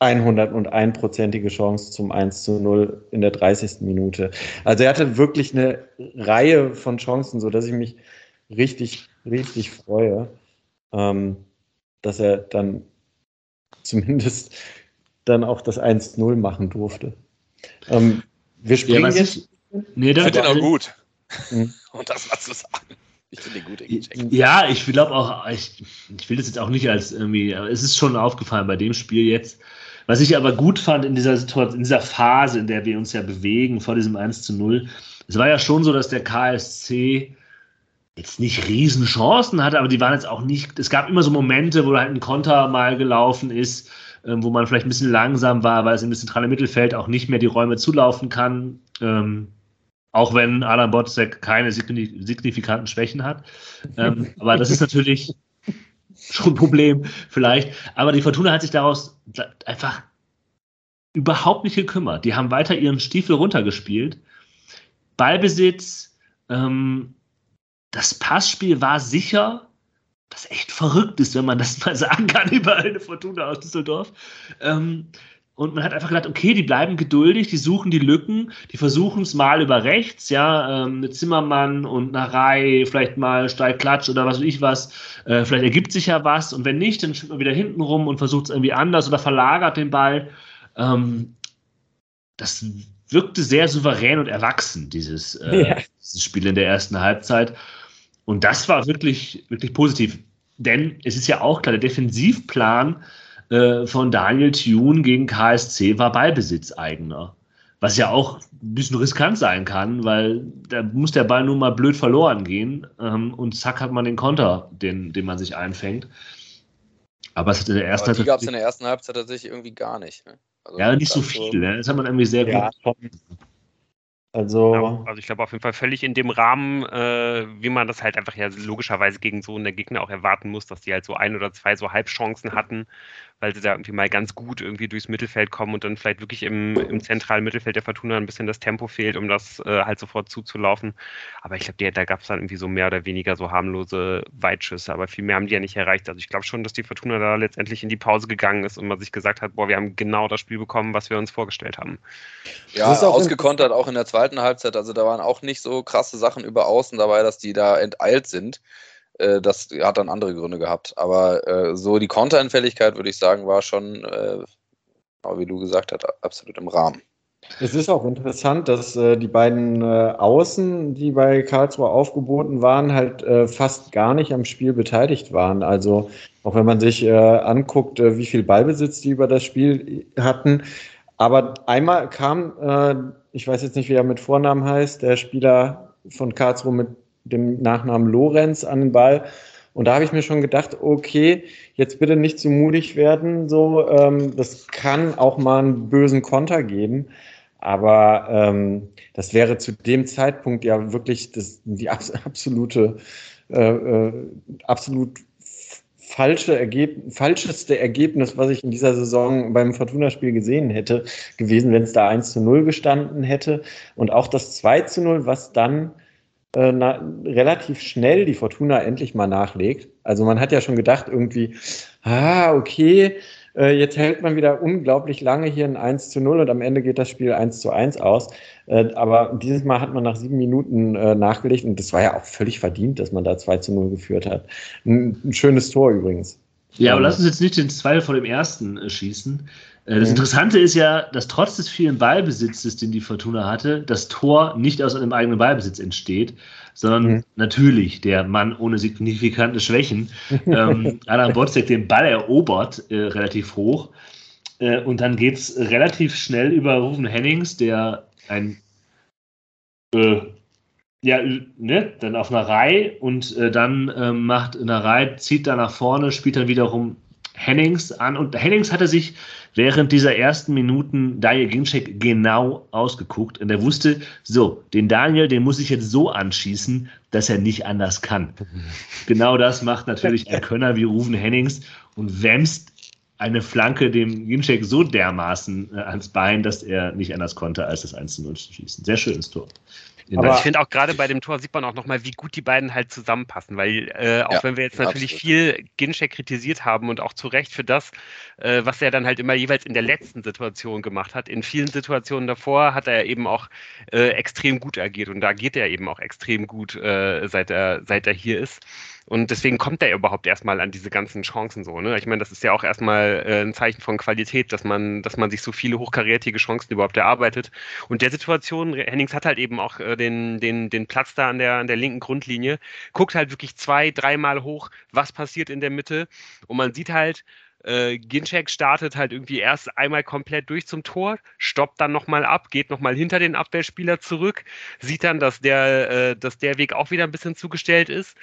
S2: 101-prozentige Chance zum 1 zu 0 in der 30. Minute. Also er hatte wirklich eine Reihe von Chancen, sodass ich mich richtig, richtig freue, ähm, dass er dann zumindest dann auch das 1-0 machen durfte. Ähm, wir springen ja, jetzt.
S5: Ich, nee, ich finde den auch gut. Mhm. [laughs] Und das was du sagen.
S3: Ich finde den gut eingecheckt. Ja, ich glaube auch, ich, ich will das jetzt auch nicht als irgendwie, es ist schon aufgefallen bei dem Spiel jetzt, was ich aber gut fand in dieser Situation, in dieser Phase, in der wir uns ja bewegen, vor diesem 1 zu 0, es war ja schon so, dass der KSC jetzt nicht Riesenchancen hatte, aber die waren jetzt auch nicht, es gab immer so Momente, wo halt ein Konter mal gelaufen ist, ähm, wo man vielleicht ein bisschen langsam war, weil es im zentralen Mittelfeld auch nicht mehr die Räume zulaufen kann. Ähm, auch wenn Alan Botzek keine signifikanten Schwächen hat. Ähm, aber das ist natürlich schon ein Problem, vielleicht. Aber die Fortuna hat sich daraus einfach überhaupt nicht gekümmert. Die haben weiter ihren Stiefel runtergespielt. Ballbesitz, ähm, das Passspiel war sicher, was echt verrückt ist, wenn man das mal [laughs] sagen kann über eine Fortuna aus Düsseldorf. Ähm, und man hat einfach gedacht, okay, die bleiben geduldig, die suchen die Lücken, die versuchen es mal über rechts, ja, ähm, mit Zimmermann und Narei, vielleicht mal Steilklatsch oder was weiß ich was. Äh, vielleicht ergibt sich ja was und wenn nicht, dann spielt man wieder hinten rum und versucht es irgendwie anders oder verlagert den Ball. Ähm, das wirkte sehr souverän und erwachsen, dieses, äh, ja. dieses Spiel in der ersten Halbzeit. Und das war wirklich, wirklich positiv. Denn es ist ja auch klar, der Defensivplan äh, von Daniel Thune gegen KSC war Ballbesitzeigener. Was ja auch ein bisschen riskant sein kann, weil da muss der Ball nun mal blöd verloren gehen ähm, und zack hat man den Konter, den, den man sich einfängt. Aber es hat in der ersten
S5: Halbzeit. Die gab es in der ersten Halbzeit tatsächlich irgendwie gar nicht. Ne?
S3: Also ja, nicht so viel. Ne? Das hat man irgendwie sehr ja, gut.
S1: Also, ja, also ich glaube auf jeden Fall völlig in dem Rahmen, äh, wie man das halt einfach ja logischerweise gegen so einen Gegner auch erwarten muss, dass die halt so ein oder zwei so Halbchancen hatten, weil sie da irgendwie mal ganz gut irgendwie durchs Mittelfeld kommen und dann vielleicht wirklich im, im zentralen Mittelfeld der Fortuna ein bisschen das Tempo fehlt, um das äh, halt sofort zuzulaufen. Aber ich glaube, da gab es dann irgendwie so mehr oder weniger so harmlose Weitschüsse, aber viel mehr haben die ja nicht erreicht. Also ich glaube schon, dass die Fortuna da letztendlich in die Pause gegangen ist und man sich gesagt hat, boah, wir haben genau das Spiel bekommen, was wir uns vorgestellt haben.
S5: Ja, ausgekontert auch in der zweiten Halbzeit. Also da waren auch nicht so krasse Sachen über Außen dabei, dass die da enteilt sind. Äh, das hat dann andere Gründe gehabt. Aber äh, so die Konteranfälligkeit, würde ich sagen, war schon, äh, wie du gesagt hast, absolut im Rahmen.
S2: Es ist auch interessant, dass äh, die beiden äh, Außen, die bei Karlsruhe aufgeboten waren, halt äh, fast gar nicht am Spiel beteiligt waren. Also auch wenn man sich anguckt, wie viel Ballbesitz die über das Spiel hatten. Aber einmal kam, ich weiß jetzt nicht, wie er mit Vornamen heißt, der Spieler von Karlsruhe mit dem Nachnamen Lorenz an den Ball. Und da habe ich mir schon gedacht, okay, jetzt bitte nicht zu mutig werden. So, ähm, das kann auch mal einen bösen Konter geben. Aber ähm, das wäre zu dem Zeitpunkt ja wirklich das, die absolute, äh, äh, absolut falsche Ergeb falscheste Ergebnis, was ich in dieser Saison beim Fortuna-Spiel gesehen hätte, gewesen, wenn es da 1 zu 0 gestanden hätte. Und auch das 2 zu 0, was dann äh, na, relativ schnell die Fortuna endlich mal nachlegt. Also man hat ja schon gedacht, irgendwie, ah, okay, äh, jetzt hält man wieder unglaublich lange hier ein 1 zu 0 und am Ende geht das Spiel 1 zu 1 aus. Äh, aber dieses Mal hat man nach sieben Minuten äh, nachgelegt und das war ja auch völlig verdient, dass man da 2 zu 0 geführt hat. Ein, ein schönes Tor übrigens.
S3: Ja, aber lass uns jetzt nicht den Zweifel vor dem ersten äh, schießen. Äh, das Interessante ist ja, dass trotz des vielen Ballbesitzes, den die Fortuna hatte, das Tor nicht aus einem eigenen Ballbesitz entsteht, sondern mhm. natürlich der Mann ohne signifikante Schwächen, [laughs] ähm, Adam Botzek, den Ball erobert, äh, relativ hoch. Äh, und dann geht es relativ schnell über Rufen Hennings, der ein äh, ja, ne, dann auf einer Reihe und äh, dann äh, macht eine Reihe, zieht da nach vorne, spielt dann wiederum Hennings an und Hennings hatte sich während dieser ersten Minuten Daniel Ginczek genau ausgeguckt und er wusste, so, den Daniel, den muss ich jetzt so anschießen, dass er nicht anders kann. [laughs] genau das macht natürlich ein Könner wie Ruven Hennings und wämst eine Flanke dem Ginczek so dermaßen äh, ans Bein, dass er nicht anders konnte, als das 1 0 zu schießen. Sehr schönes Tor.
S1: Aber ich finde auch gerade bei dem Tor sieht man auch nochmal, wie gut die beiden halt zusammenpassen, weil äh, auch ja, wenn wir jetzt natürlich absolut. viel Ginchek kritisiert haben und auch zu Recht für das, äh, was er dann halt immer jeweils in der letzten Situation gemacht hat, in vielen Situationen davor hat er eben auch äh, extrem gut agiert und da geht er eben auch extrem gut, äh, seit, er, seit er hier ist. Und deswegen kommt er überhaupt erstmal an diese ganzen Chancen so. Ne? Ich meine, das ist ja auch erstmal äh, ein Zeichen von Qualität, dass man, dass man sich so viele hochkarätige Chancen überhaupt erarbeitet. Und der Situation, Hennings hat halt eben auch äh, den, den, den Platz da an der, an der linken Grundlinie, guckt halt wirklich zwei, dreimal hoch, was passiert in der Mitte. Und man sieht halt, äh, Ginchek startet halt irgendwie erst einmal komplett durch zum Tor, stoppt dann nochmal ab, geht nochmal hinter den Abwehrspieler zurück, sieht dann, dass der, äh, dass der Weg auch wieder ein bisschen zugestellt ist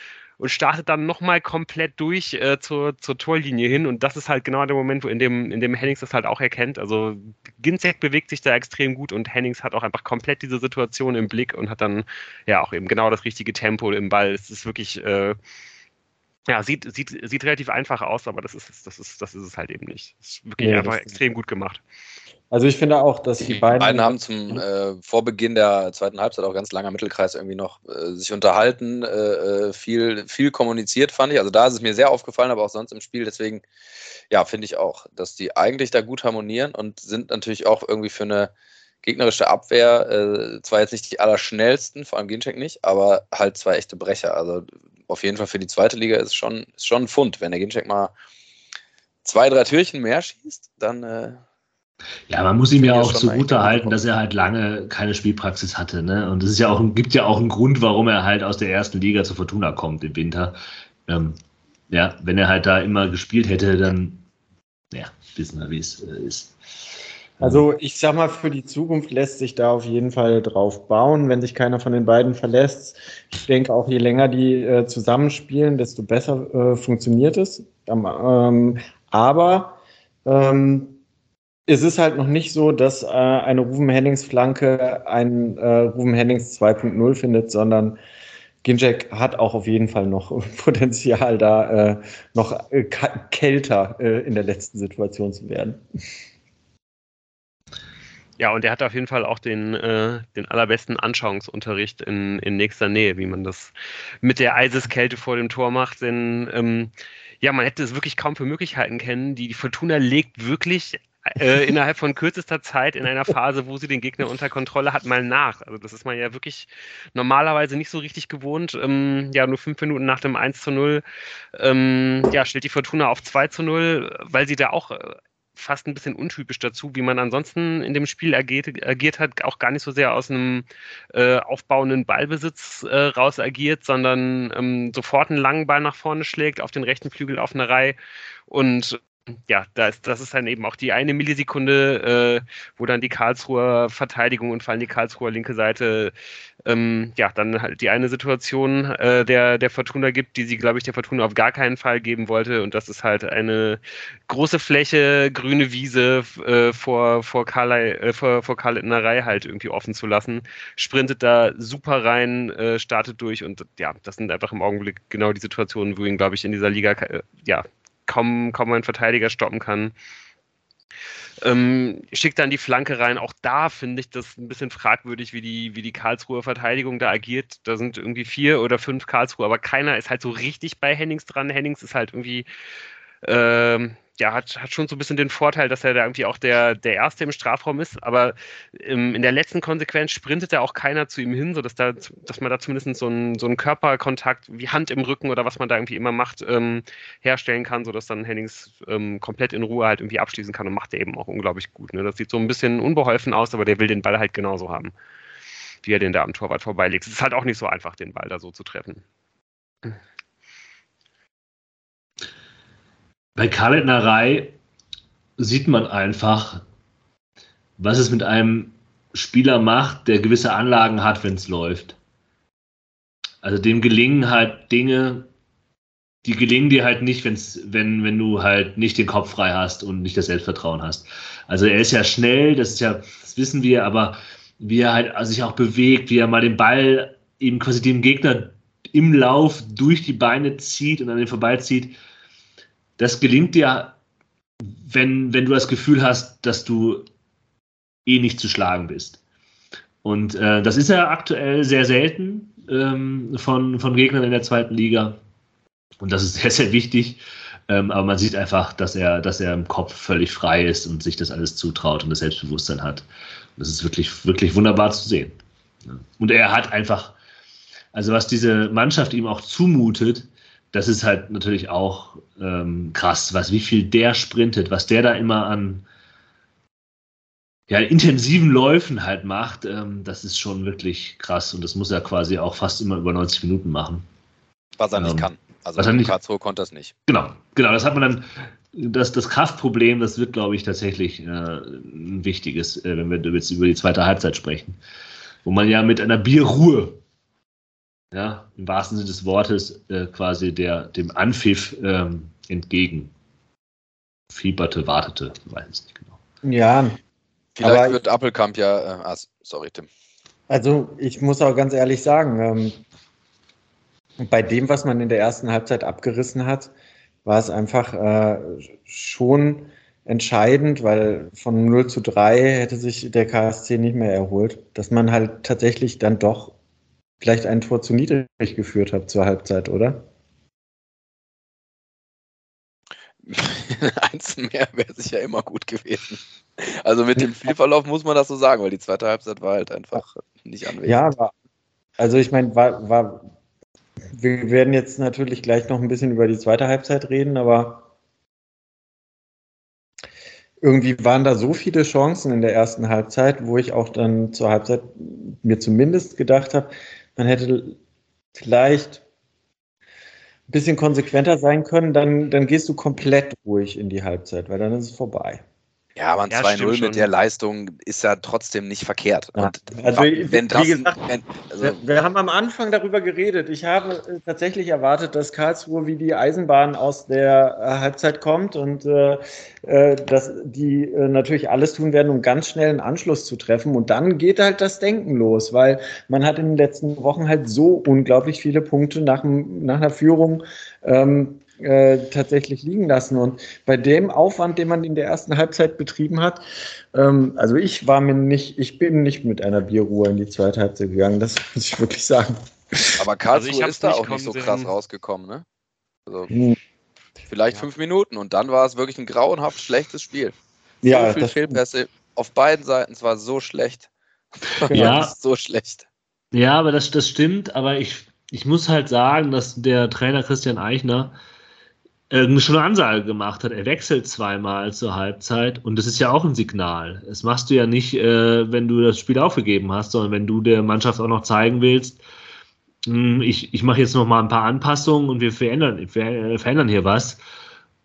S1: und startet dann nochmal komplett durch äh, zur, zur Torlinie hin. Und das ist halt genau der Moment, wo in dem, in dem Hennings das halt auch erkennt. Also Ginzek bewegt sich da extrem gut und Hennings hat auch einfach komplett diese Situation im Blick und hat dann ja auch eben genau das richtige Tempo im Ball. Es ist wirklich. Äh, ja, sieht, sieht, sieht relativ einfach aus, aber das ist, das ist, das ist es halt eben nicht. Das ist wirklich nee, einfach extrem gut gemacht.
S2: Also ich finde auch, dass die,
S5: die
S2: beiden.
S5: beiden haben zum äh, Vorbeginn der zweiten Halbzeit auch ganz langer Mittelkreis irgendwie noch äh, sich unterhalten, äh, äh, viel, viel kommuniziert, fand ich. Also da ist es mir sehr aufgefallen, aber auch sonst im Spiel. Deswegen, ja, finde ich auch, dass die eigentlich da gut harmonieren und sind natürlich auch irgendwie für eine gegnerische Abwehr äh, zwar jetzt nicht die allerschnellsten, vor allem Ginczek nicht, aber halt zwei echte Brecher. Also auf jeden Fall für die zweite Liga ist schon, ist schon ein Fund. Wenn der Ginczek mal zwei, drei Türchen mehr schießt, dann äh,
S3: ja, man muss ihm ja auch zugute halten, dass er halt lange keine Spielpraxis hatte. Ne? Und es ist ja auch, gibt ja auch einen Grund, warum er halt aus der ersten Liga zu Fortuna kommt im Winter. Ähm, ja, wenn er halt da immer gespielt hätte, dann ja, wissen wir, wie es äh, ist.
S2: Also ich sag mal, für die Zukunft lässt sich da auf jeden Fall drauf bauen, wenn sich keiner von den beiden verlässt. Ich denke auch, je länger die äh, zusammenspielen, desto besser äh, funktioniert es. Ähm, aber ähm, es ist halt noch nicht so, dass äh, eine Ruven Hennings Flanke einen äh, Ruven Hennings 2.0 findet, sondern Ginjek hat auch auf jeden Fall noch [laughs] Potenzial, da äh, noch äh, kälter äh, in der letzten Situation zu werden.
S1: Ja, und er hat auf jeden Fall auch den, äh, den allerbesten Anschauungsunterricht in, in nächster Nähe, wie man das mit der Eiseskälte vor dem Tor macht. Denn ähm, ja, man hätte es wirklich kaum für Möglichkeiten kennen. Die, die Fortuna legt wirklich äh, innerhalb von kürzester Zeit in einer Phase, wo sie den Gegner unter Kontrolle hat, mal nach. Also das ist man ja wirklich normalerweise nicht so richtig gewohnt. Ähm, ja, nur fünf Minuten nach dem 1 zu 0 ähm, ja, stellt die Fortuna auf 2 zu 0, weil sie da auch äh, fast ein bisschen untypisch dazu, wie man ansonsten in dem Spiel agiert, agiert hat, auch gar nicht so sehr aus einem äh, aufbauenden Ballbesitz äh, raus agiert, sondern ähm, sofort einen langen Ball nach vorne schlägt, auf den rechten Flügel auf eine Reihe und ja, das, das ist dann eben auch die eine Millisekunde, äh, wo dann die Karlsruher Verteidigung und vor allem die Karlsruher linke Seite ähm, ja dann halt die eine Situation äh, der, der Fortuna gibt, die sie, glaube ich, der Fortuna auf gar keinen Fall geben wollte. Und das ist halt eine große Fläche, grüne Wiese äh, vor, vor, Karlei, äh, vor, vor Karl-Litnerei halt irgendwie offen zu lassen. Sprintet da super rein, äh, startet durch und ja, das sind einfach im Augenblick genau die Situationen, wo ihn, glaube ich, in dieser Liga äh, ja kaum, kaum ein Verteidiger stoppen kann. Ähm, schickt dann die Flanke rein. Auch da finde ich das ein bisschen fragwürdig, wie die, wie die Karlsruher Verteidigung da agiert. Da sind irgendwie vier oder fünf Karlsruher, aber keiner ist halt so richtig bei Hennings dran. Hennings ist halt irgendwie ähm, ja, hat, hat schon so ein bisschen den Vorteil, dass er da irgendwie auch der, der Erste im Strafraum ist, aber ähm, in der letzten Konsequenz sprintet da auch keiner zu ihm hin, sodass da, dass man da zumindest so einen, so einen Körperkontakt wie Hand im Rücken oder was man da irgendwie immer macht, ähm, herstellen kann, sodass dann Hennings ähm, komplett in Ruhe halt irgendwie abschließen kann und macht er eben auch unglaublich gut. Ne? Das sieht so ein bisschen unbeholfen aus, aber der will den Ball halt genauso haben, wie er den da am Torwart vorbeilegt. Es ist halt auch nicht so einfach, den Ball da so zu treffen.
S3: Bei Karlentnerei sieht man einfach, was es mit einem Spieler macht, der gewisse Anlagen hat, wenn es läuft. Also dem gelingen halt Dinge, die gelingen dir halt nicht, wenn's, wenn, wenn du halt nicht den Kopf frei hast und nicht das Selbstvertrauen hast. Also er ist ja schnell, das ist ja, das wissen wir, aber wie er halt sich auch bewegt, wie er mal den Ball eben quasi dem Gegner im Lauf durch die Beine zieht und an den vorbeizieht, das gelingt dir, wenn, wenn du das Gefühl hast, dass du eh nicht zu schlagen bist. Und äh, das ist ja aktuell sehr selten ähm, von, von Gegnern in der zweiten Liga. Und das ist [laughs] sehr, sehr wichtig. Ähm, aber man sieht einfach, dass er, dass er im Kopf völlig frei ist und sich das alles zutraut und das Selbstbewusstsein hat. das ist wirklich, wirklich wunderbar zu sehen. Und er hat einfach, also was diese Mannschaft ihm auch zumutet, das ist halt natürlich auch ähm, krass, was, wie viel der sprintet, was der da immer an ja, intensiven Läufen halt macht, ähm, das ist schon wirklich krass und das muss er quasi auch fast immer über 90 Minuten machen.
S5: Was er nicht ähm, kann. Also
S3: was er nicht,
S5: Karlsruhe konnte das nicht.
S3: Genau, genau, das hat man dann, das, das Kraftproblem, das wird, glaube ich, tatsächlich äh, ein wichtiges, äh, wenn wir jetzt über die zweite Halbzeit sprechen, wo man ja mit einer Bierruhe ja, im wahrsten Sinne des Wortes äh, quasi der, dem Anpfiff ähm, entgegen fieberte, wartete, ich weiß es nicht genau.
S2: Ja.
S5: Vielleicht
S2: aber
S5: wird Appelkamp ja, äh, ah, sorry, Tim.
S2: Also ich muss auch ganz ehrlich sagen, ähm, bei dem, was man in der ersten Halbzeit abgerissen hat, war es einfach äh, schon entscheidend, weil von 0 zu 3 hätte sich der KSC nicht mehr erholt, dass man halt tatsächlich dann doch vielleicht ein Tor zu niedrig geführt hat zur Halbzeit, oder? [laughs]
S5: Eins mehr wäre sicher immer gut gewesen. Also mit dem Spielverlauf muss man das so sagen, weil die zweite Halbzeit war halt einfach nicht anwesend.
S2: Ja, aber, also ich meine, war, war, wir werden jetzt natürlich gleich noch ein bisschen über die zweite Halbzeit reden, aber irgendwie waren da so viele Chancen in der ersten Halbzeit, wo ich auch dann zur Halbzeit mir zumindest gedacht habe, man hätte vielleicht ein bisschen konsequenter sein können, dann, dann gehst du komplett ruhig in die Halbzeit, weil dann ist es vorbei.
S5: Ja, aber ein
S1: Ja,
S5: 2-0
S1: stimmt schon.
S5: mit der Leistung ist ja trotzdem nicht verkehrt.
S2: Ja.
S5: Und
S2: Also,
S5: wenn
S2: wie
S5: das,
S2: gesagt,
S5: wenn, also,
S2: Wir, wir haben am Anfang darüber geredet. Ich habe äh, tatsächlich erwartet, dass Karlsruhe wie die Eisenbahn aus der äh, Halbzeit kommt und äh, äh, dass die äh, natürlich alles tun werden, um ganz schnell einen Anschluss zu treffen. Und dann geht halt das Denken los, weil man hat in den letzten Wochen halt so unglaublich viele Punkte nach, nach einer Führung ähm, äh, tatsächlich liegen lassen. Und bei dem Aufwand, den man in der ersten Halbzeit betrieben hat, ähm, also ich war mir nicht, ich bin nicht mit einer Bierruhe in die zweite Halbzeit gegangen, das [laughs] muss ich wirklich sagen.
S5: aber Karlsruhe
S1: Also
S5: ist da
S1: nicht
S5: auch nicht so krass
S1: sehen.
S5: rausgekommen, ne? Also,
S2: Hm.
S5: vielleicht fünf Minuten und dann war es wirklich ein grauenhaft schlechtes Spiel.
S2: Ja,
S5: so viel Fehlpässe auf beiden Seiten, es war so schlecht. [laughs]
S3: Ja.
S5: So schlecht.
S3: Ja, aber das, das stimmt, aber ich, ich muss halt sagen, dass der Trainer Christian Eichner äh, eine Ansage gemacht hat. Er wechselt zweimal zur Halbzeit und das ist ja auch ein Signal. Das machst du ja nicht, äh, wenn du das Spiel aufgegeben hast, sondern wenn du der Mannschaft auch noch zeigen willst, hm, ich, ich mache jetzt noch mal ein paar Anpassungen und wir verändern, wir äh, verändern hier was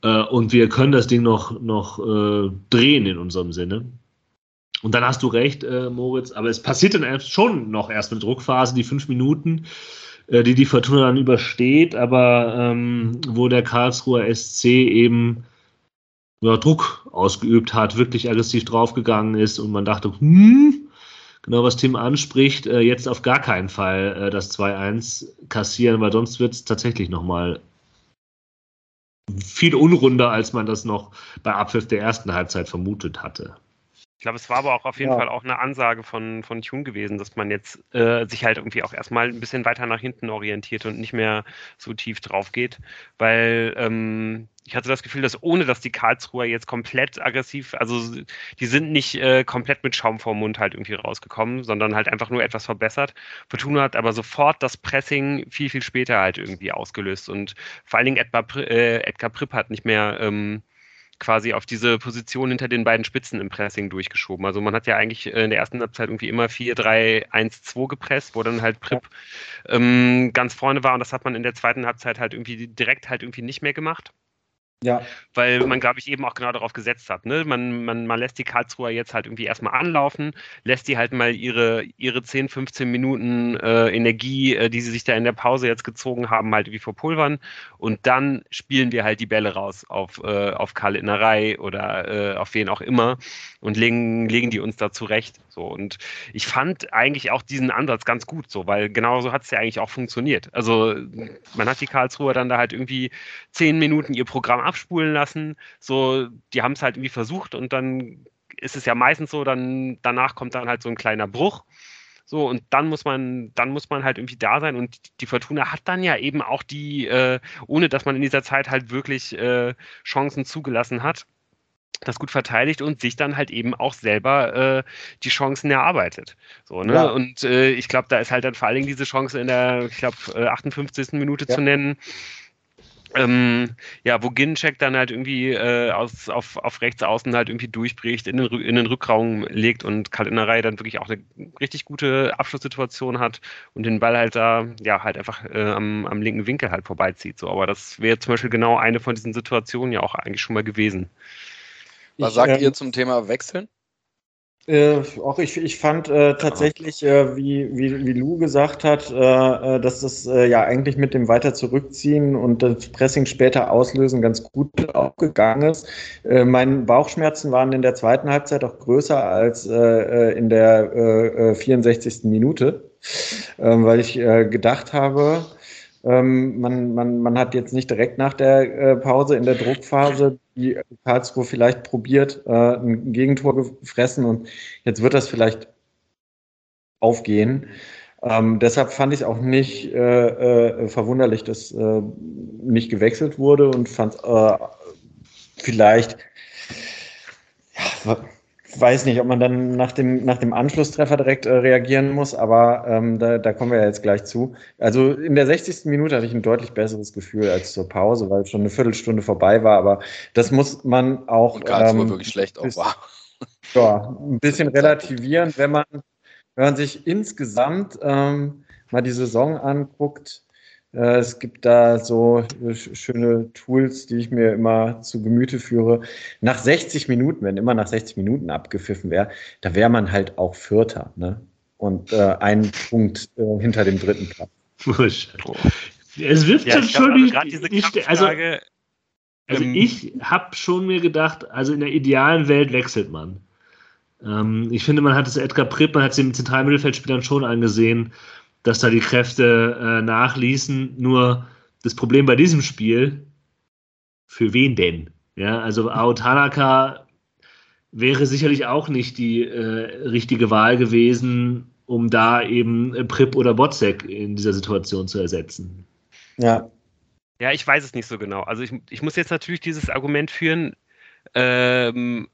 S3: und wir können das Ding noch, noch drehen in unserem Sinne. Und dann hast du recht, Moritz, aber es passiert dann schon noch erst eine Druckphase, die fünf Minuten, die die Fortuna dann übersteht, aber ähm, wo der Karlsruher SC eben ja, Druck ausgeübt hat, wirklich aggressiv draufgegangen ist und man dachte, hm, genau was Tim anspricht, äh, jetzt auf gar keinen Fall äh, das 2-1 kassieren, weil sonst wird es tatsächlich nochmal viel unrunder, als man das noch bei Abpfiff der ersten Halbzeit vermutet hatte.
S1: Ich glaube, es war aber auch auf jeden
S2: Ja.
S1: Fall auch eine Ansage von, von Tune gewesen, dass man jetzt äh, sich halt irgendwie auch erstmal ein bisschen weiter nach hinten orientiert und nicht mehr so tief drauf geht. Weil ähm, ich hatte das Gefühl, dass ohne dass die Karlsruher jetzt komplett aggressiv, also die sind nicht äh, komplett mit Schaum vorm Mund halt irgendwie rausgekommen, sondern halt einfach nur etwas verbessert. Fortuna hat aber sofort das Pressing viel, viel später halt irgendwie ausgelöst und vor allen Dingen Edgar, äh, Edgar Pripp hat nicht mehr ähm, quasi auf diese Position hinter den beiden Spitzen im Pressing durchgeschoben. Also man hat ja eigentlich äh, in der ersten Halbzeit irgendwie immer 4-3-1-2 gepresst, wo dann halt Pripp ähm, ganz vorne war. Und das hat man in der zweiten Halbzeit halt irgendwie direkt halt irgendwie nicht mehr gemacht
S2: Ja,
S1: weil man, glaube ich, eben auch genau darauf gesetzt hat. Ne? Man, man, man lässt die Karlsruher jetzt halt irgendwie erstmal anlaufen, lässt die halt mal ihre, ihre 10, 15 Minuten äh, Energie, äh, die sie sich da in der Pause jetzt gezogen haben, halt wie verpulvern. Und dann spielen wir halt die Bälle raus auf, äh, auf Karl Innerei oder äh, auf wen auch immer und legen, legen die uns da zurecht. So. Und ich fand eigentlich auch diesen Ansatz ganz gut, so, weil genauso hat es ja eigentlich auch funktioniert. Also man hat die Karlsruher dann da halt irgendwie zehn Minuten ihr Programm abspulen lassen. So, die haben es halt irgendwie versucht und dann ist es ja meistens so, dann danach kommt dann halt so ein kleiner Bruch. So, und dann muss man, dann muss man halt irgendwie da sein. Und die Fortuna hat dann ja eben auch die, äh, ohne dass man in dieser Zeit halt wirklich äh, Chancen zugelassen hat, das gut verteidigt und sich dann halt eben auch selber äh, die Chancen erarbeitet. So, ne?
S2: Ja.
S1: Und äh, ich glaube, da ist halt dann vor allen Dingen diese Chance in der, ich glaube, äh, 58. Minute
S2: Ja.
S1: zu nennen. Ähm, ja, wo Ginczek dann halt irgendwie äh, aus, auf, auf rechts außen halt irgendwie durchbricht, in den, in den Rückraum legt und Karl Innerei dann wirklich auch eine richtig gute Abschlusssituation hat und den Ball halt da, ja, halt einfach äh, am, am linken Winkel halt vorbeizieht. So, aber das wäre zum Beispiel genau eine von diesen Situationen ja auch eigentlich schon mal gewesen.
S5: Was
S2: Ich,
S5: sagt
S2: ähm,
S5: ihr zum Thema Wechseln?
S2: Äh, auch ich, ich fand äh, tatsächlich, äh, wie, wie, wie Lou gesagt hat, äh, äh, dass das äh, ja eigentlich mit dem weiter zurückziehen und das Pressing später auslösen ganz gut aufgegangen ist. meine Bauchschmerzen waren in der zweiten Halbzeit auch größer als in der 64. Minute, ähm, weil ich gedacht habe, ähm, man, man, man hat jetzt nicht direkt nach der äh, Pause in der Druckphase die Karlsruhe vielleicht probiert, äh, ein Gegentor gefressen und jetzt wird das vielleicht aufgehen. Ähm, deshalb fand ich es auch nicht äh, äh verwunderlich, dass äh, nicht gewechselt wurde und fand äh, vielleicht ja, weiß nicht, ob man dann nach dem, nach dem Anschlusstreffer direkt äh, reagieren muss, aber ähm, da, da kommen wir ja jetzt gleich zu. Also in der 60. Minute hatte ich ein deutlich besseres Gefühl als zur Pause, weil schon eine Viertelstunde vorbei war, aber das muss man auch. Und
S5: ähm, wirklich schlecht auch war.
S2: Ja, ein bisschen relativieren, wenn man, wenn man sich insgesamt ähm, mal die Saison anguckt es gibt da so schöne Tools, die ich mir immer zu Gemüte führe. Nach 60 Minuten, wenn immer nach 60 Minuten abgepfiffen wäre, da wäre man halt auch Vierter. Ne? Und äh, ein Punkt äh, hinter dem dritten Platz.
S3: Es wirft ja, schon also die, die also, also ähm, ich habe schon mir gedacht, also in der idealen Welt wechselt man. Ähm, ich finde, man hat es Edgar Pripp, man hat es den Zentralmittelfeldspielern schon angesehen, dass da die Kräfte äh, nachließen. Nur das Problem bei diesem Spiel, für wen denn? Ja, also Ao Tanaka wäre sicherlich auch nicht die äh, richtige Wahl gewesen, um da eben äh, Prip oder Botzek in dieser Situation zu ersetzen.
S1: Ja. Ja, ich weiß es nicht so genau. Also ich, ich muss jetzt natürlich dieses Argument führen, ähm,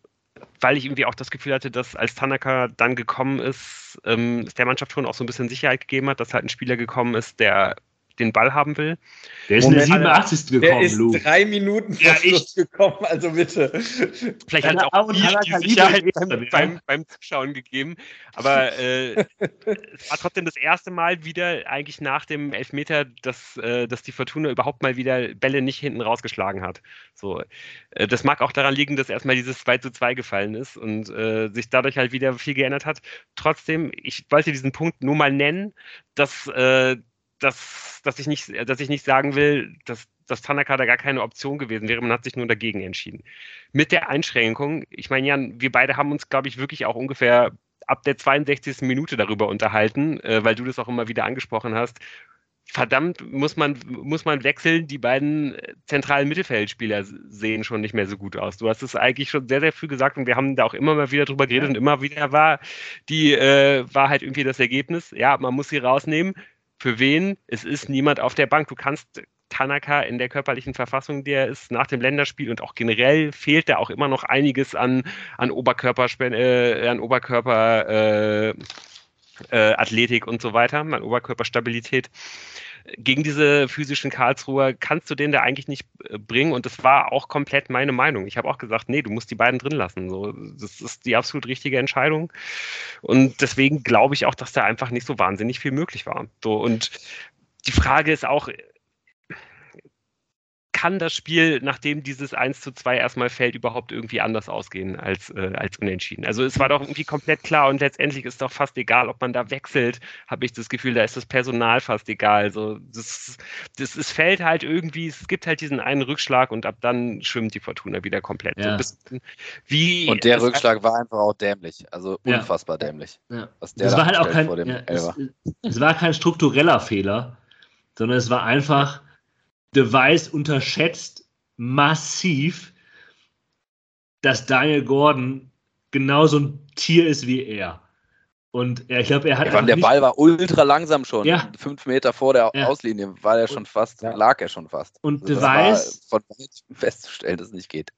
S1: weil ich irgendwie auch das Gefühl hatte, dass als Tanaka dann gekommen ist, ähm, es der Mannschaft schon auch so ein bisschen Sicherheit gegeben hat, dass halt ein Spieler gekommen ist, der den Ball haben will.
S3: Der ist Moment, in der 87. gekommen,
S2: Der ist Lou. drei Minuten vor ja, Schluss gekommen, also bitte.
S1: Vielleicht hat es auch viel die Sicherheit beim, beim, beim, Zuschauen gegeben. Aber äh, es war trotzdem das erste Mal wieder, eigentlich nach dem Elfmeter, dass, äh, dass die Fortuna überhaupt mal wieder Bälle nicht hinten rausgeschlagen hat. So, äh, das mag auch daran liegen, dass erstmal dieses 2 zu 2 gefallen ist und äh, sich dadurch halt wieder viel geändert hat. Trotzdem, ich wollte diesen Punkt nur mal nennen, dass äh, dass, dass, ich nicht, dass ich nicht sagen will, dass, dass Tanaka da gar keine Option gewesen wäre. Man hat sich nur dagegen entschieden. Mit der Einschränkung, ich meine, Jan, wir beide haben uns, glaube ich, wirklich auch ungefähr ab der 62. Minute darüber unterhalten, äh, weil du das auch immer wieder angesprochen hast. Verdammt, muss man, muss man wechseln. Die beiden zentralen Mittelfeldspieler sehen schon nicht mehr so gut aus. Du hast es eigentlich schon sehr, sehr früh gesagt und wir haben da auch immer mal wieder drüber geredet und immer wieder war die, äh, war halt irgendwie das Ergebnis. Ja, man muss sie rausnehmen für wen? Es ist niemand auf der Bank. Du kannst Tanaka in der körperlichen Verfassung, der ist nach dem Länderspiel und auch generell fehlt da auch immer noch einiges an, an Oberkörper, äh, an Oberkörper äh, äh, Athletik und so weiter, an Oberkörperstabilität gegen diese physischen Karlsruher kannst du den da eigentlich nicht äh, bringen. Und das war auch komplett meine Meinung. Ich habe auch gesagt, nee, du musst die beiden drin lassen. So, das ist die absolut richtige Entscheidung. Und deswegen glaube ich auch, dass da einfach nicht so wahnsinnig viel möglich war. So, und die Frage ist auch, kann das Spiel, nachdem dieses 1 zu 2 erstmal fällt, überhaupt irgendwie anders ausgehen als, äh, als unentschieden. Also es war doch irgendwie komplett klar und letztendlich ist doch fast egal, ob man da wechselt, habe ich das Gefühl, da ist das Personal fast egal. Also das, das, es fällt halt irgendwie, es gibt halt diesen einen Rückschlag und ab dann schwimmt die Fortuna wieder komplett.
S5: Ja. So wie und der Rückschlag war einfach auch dämlich, also unfassbar ja. dämlich.
S3: Ja. Das war halt auch kein, ja, es, es war kein struktureller Fehler, sondern es war einfach Device unterschätzt massiv, dass Daniel Gordon genauso ein Tier ist wie er. Und er, ich glaube, er hat.
S5: Ja, der Ball war ultra langsam schon. Ja. Fünf Meter vor der ja. Auslinie war er schon fast, ja. lag er schon fast.
S3: Und also Device.
S5: Von festzustellen, dass es nicht geht.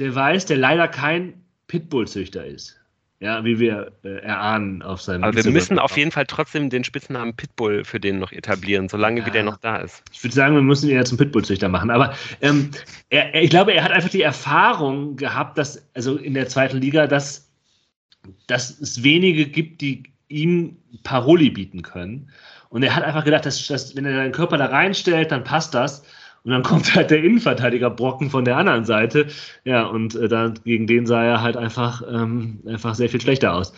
S3: Device, der leider kein Pitbull-Züchter ist. Ja, wie wir äh, erahnen auf seinem.
S1: Aber wir müssen auf jeden Fall trotzdem den Spitznamen Pitbull für den noch etablieren, solange ja. wie der noch da ist.
S3: Ich würde sagen, wir müssen ihn ja zum Pitbull-Züchter machen. Aber ähm, er, ich glaube, er hat einfach die Erfahrung gehabt, dass, also in der zweiten Liga, dass, dass es wenige gibt, die ihm Paroli bieten können. Und er hat einfach gedacht, dass, dass wenn er seinen Körper da reinstellt, dann passt das. Und dann kommt halt der Innenverteidiger Brocken von der anderen Seite. Ja, und äh, da, gegen den sah er halt einfach, ähm, einfach sehr viel schlechter aus.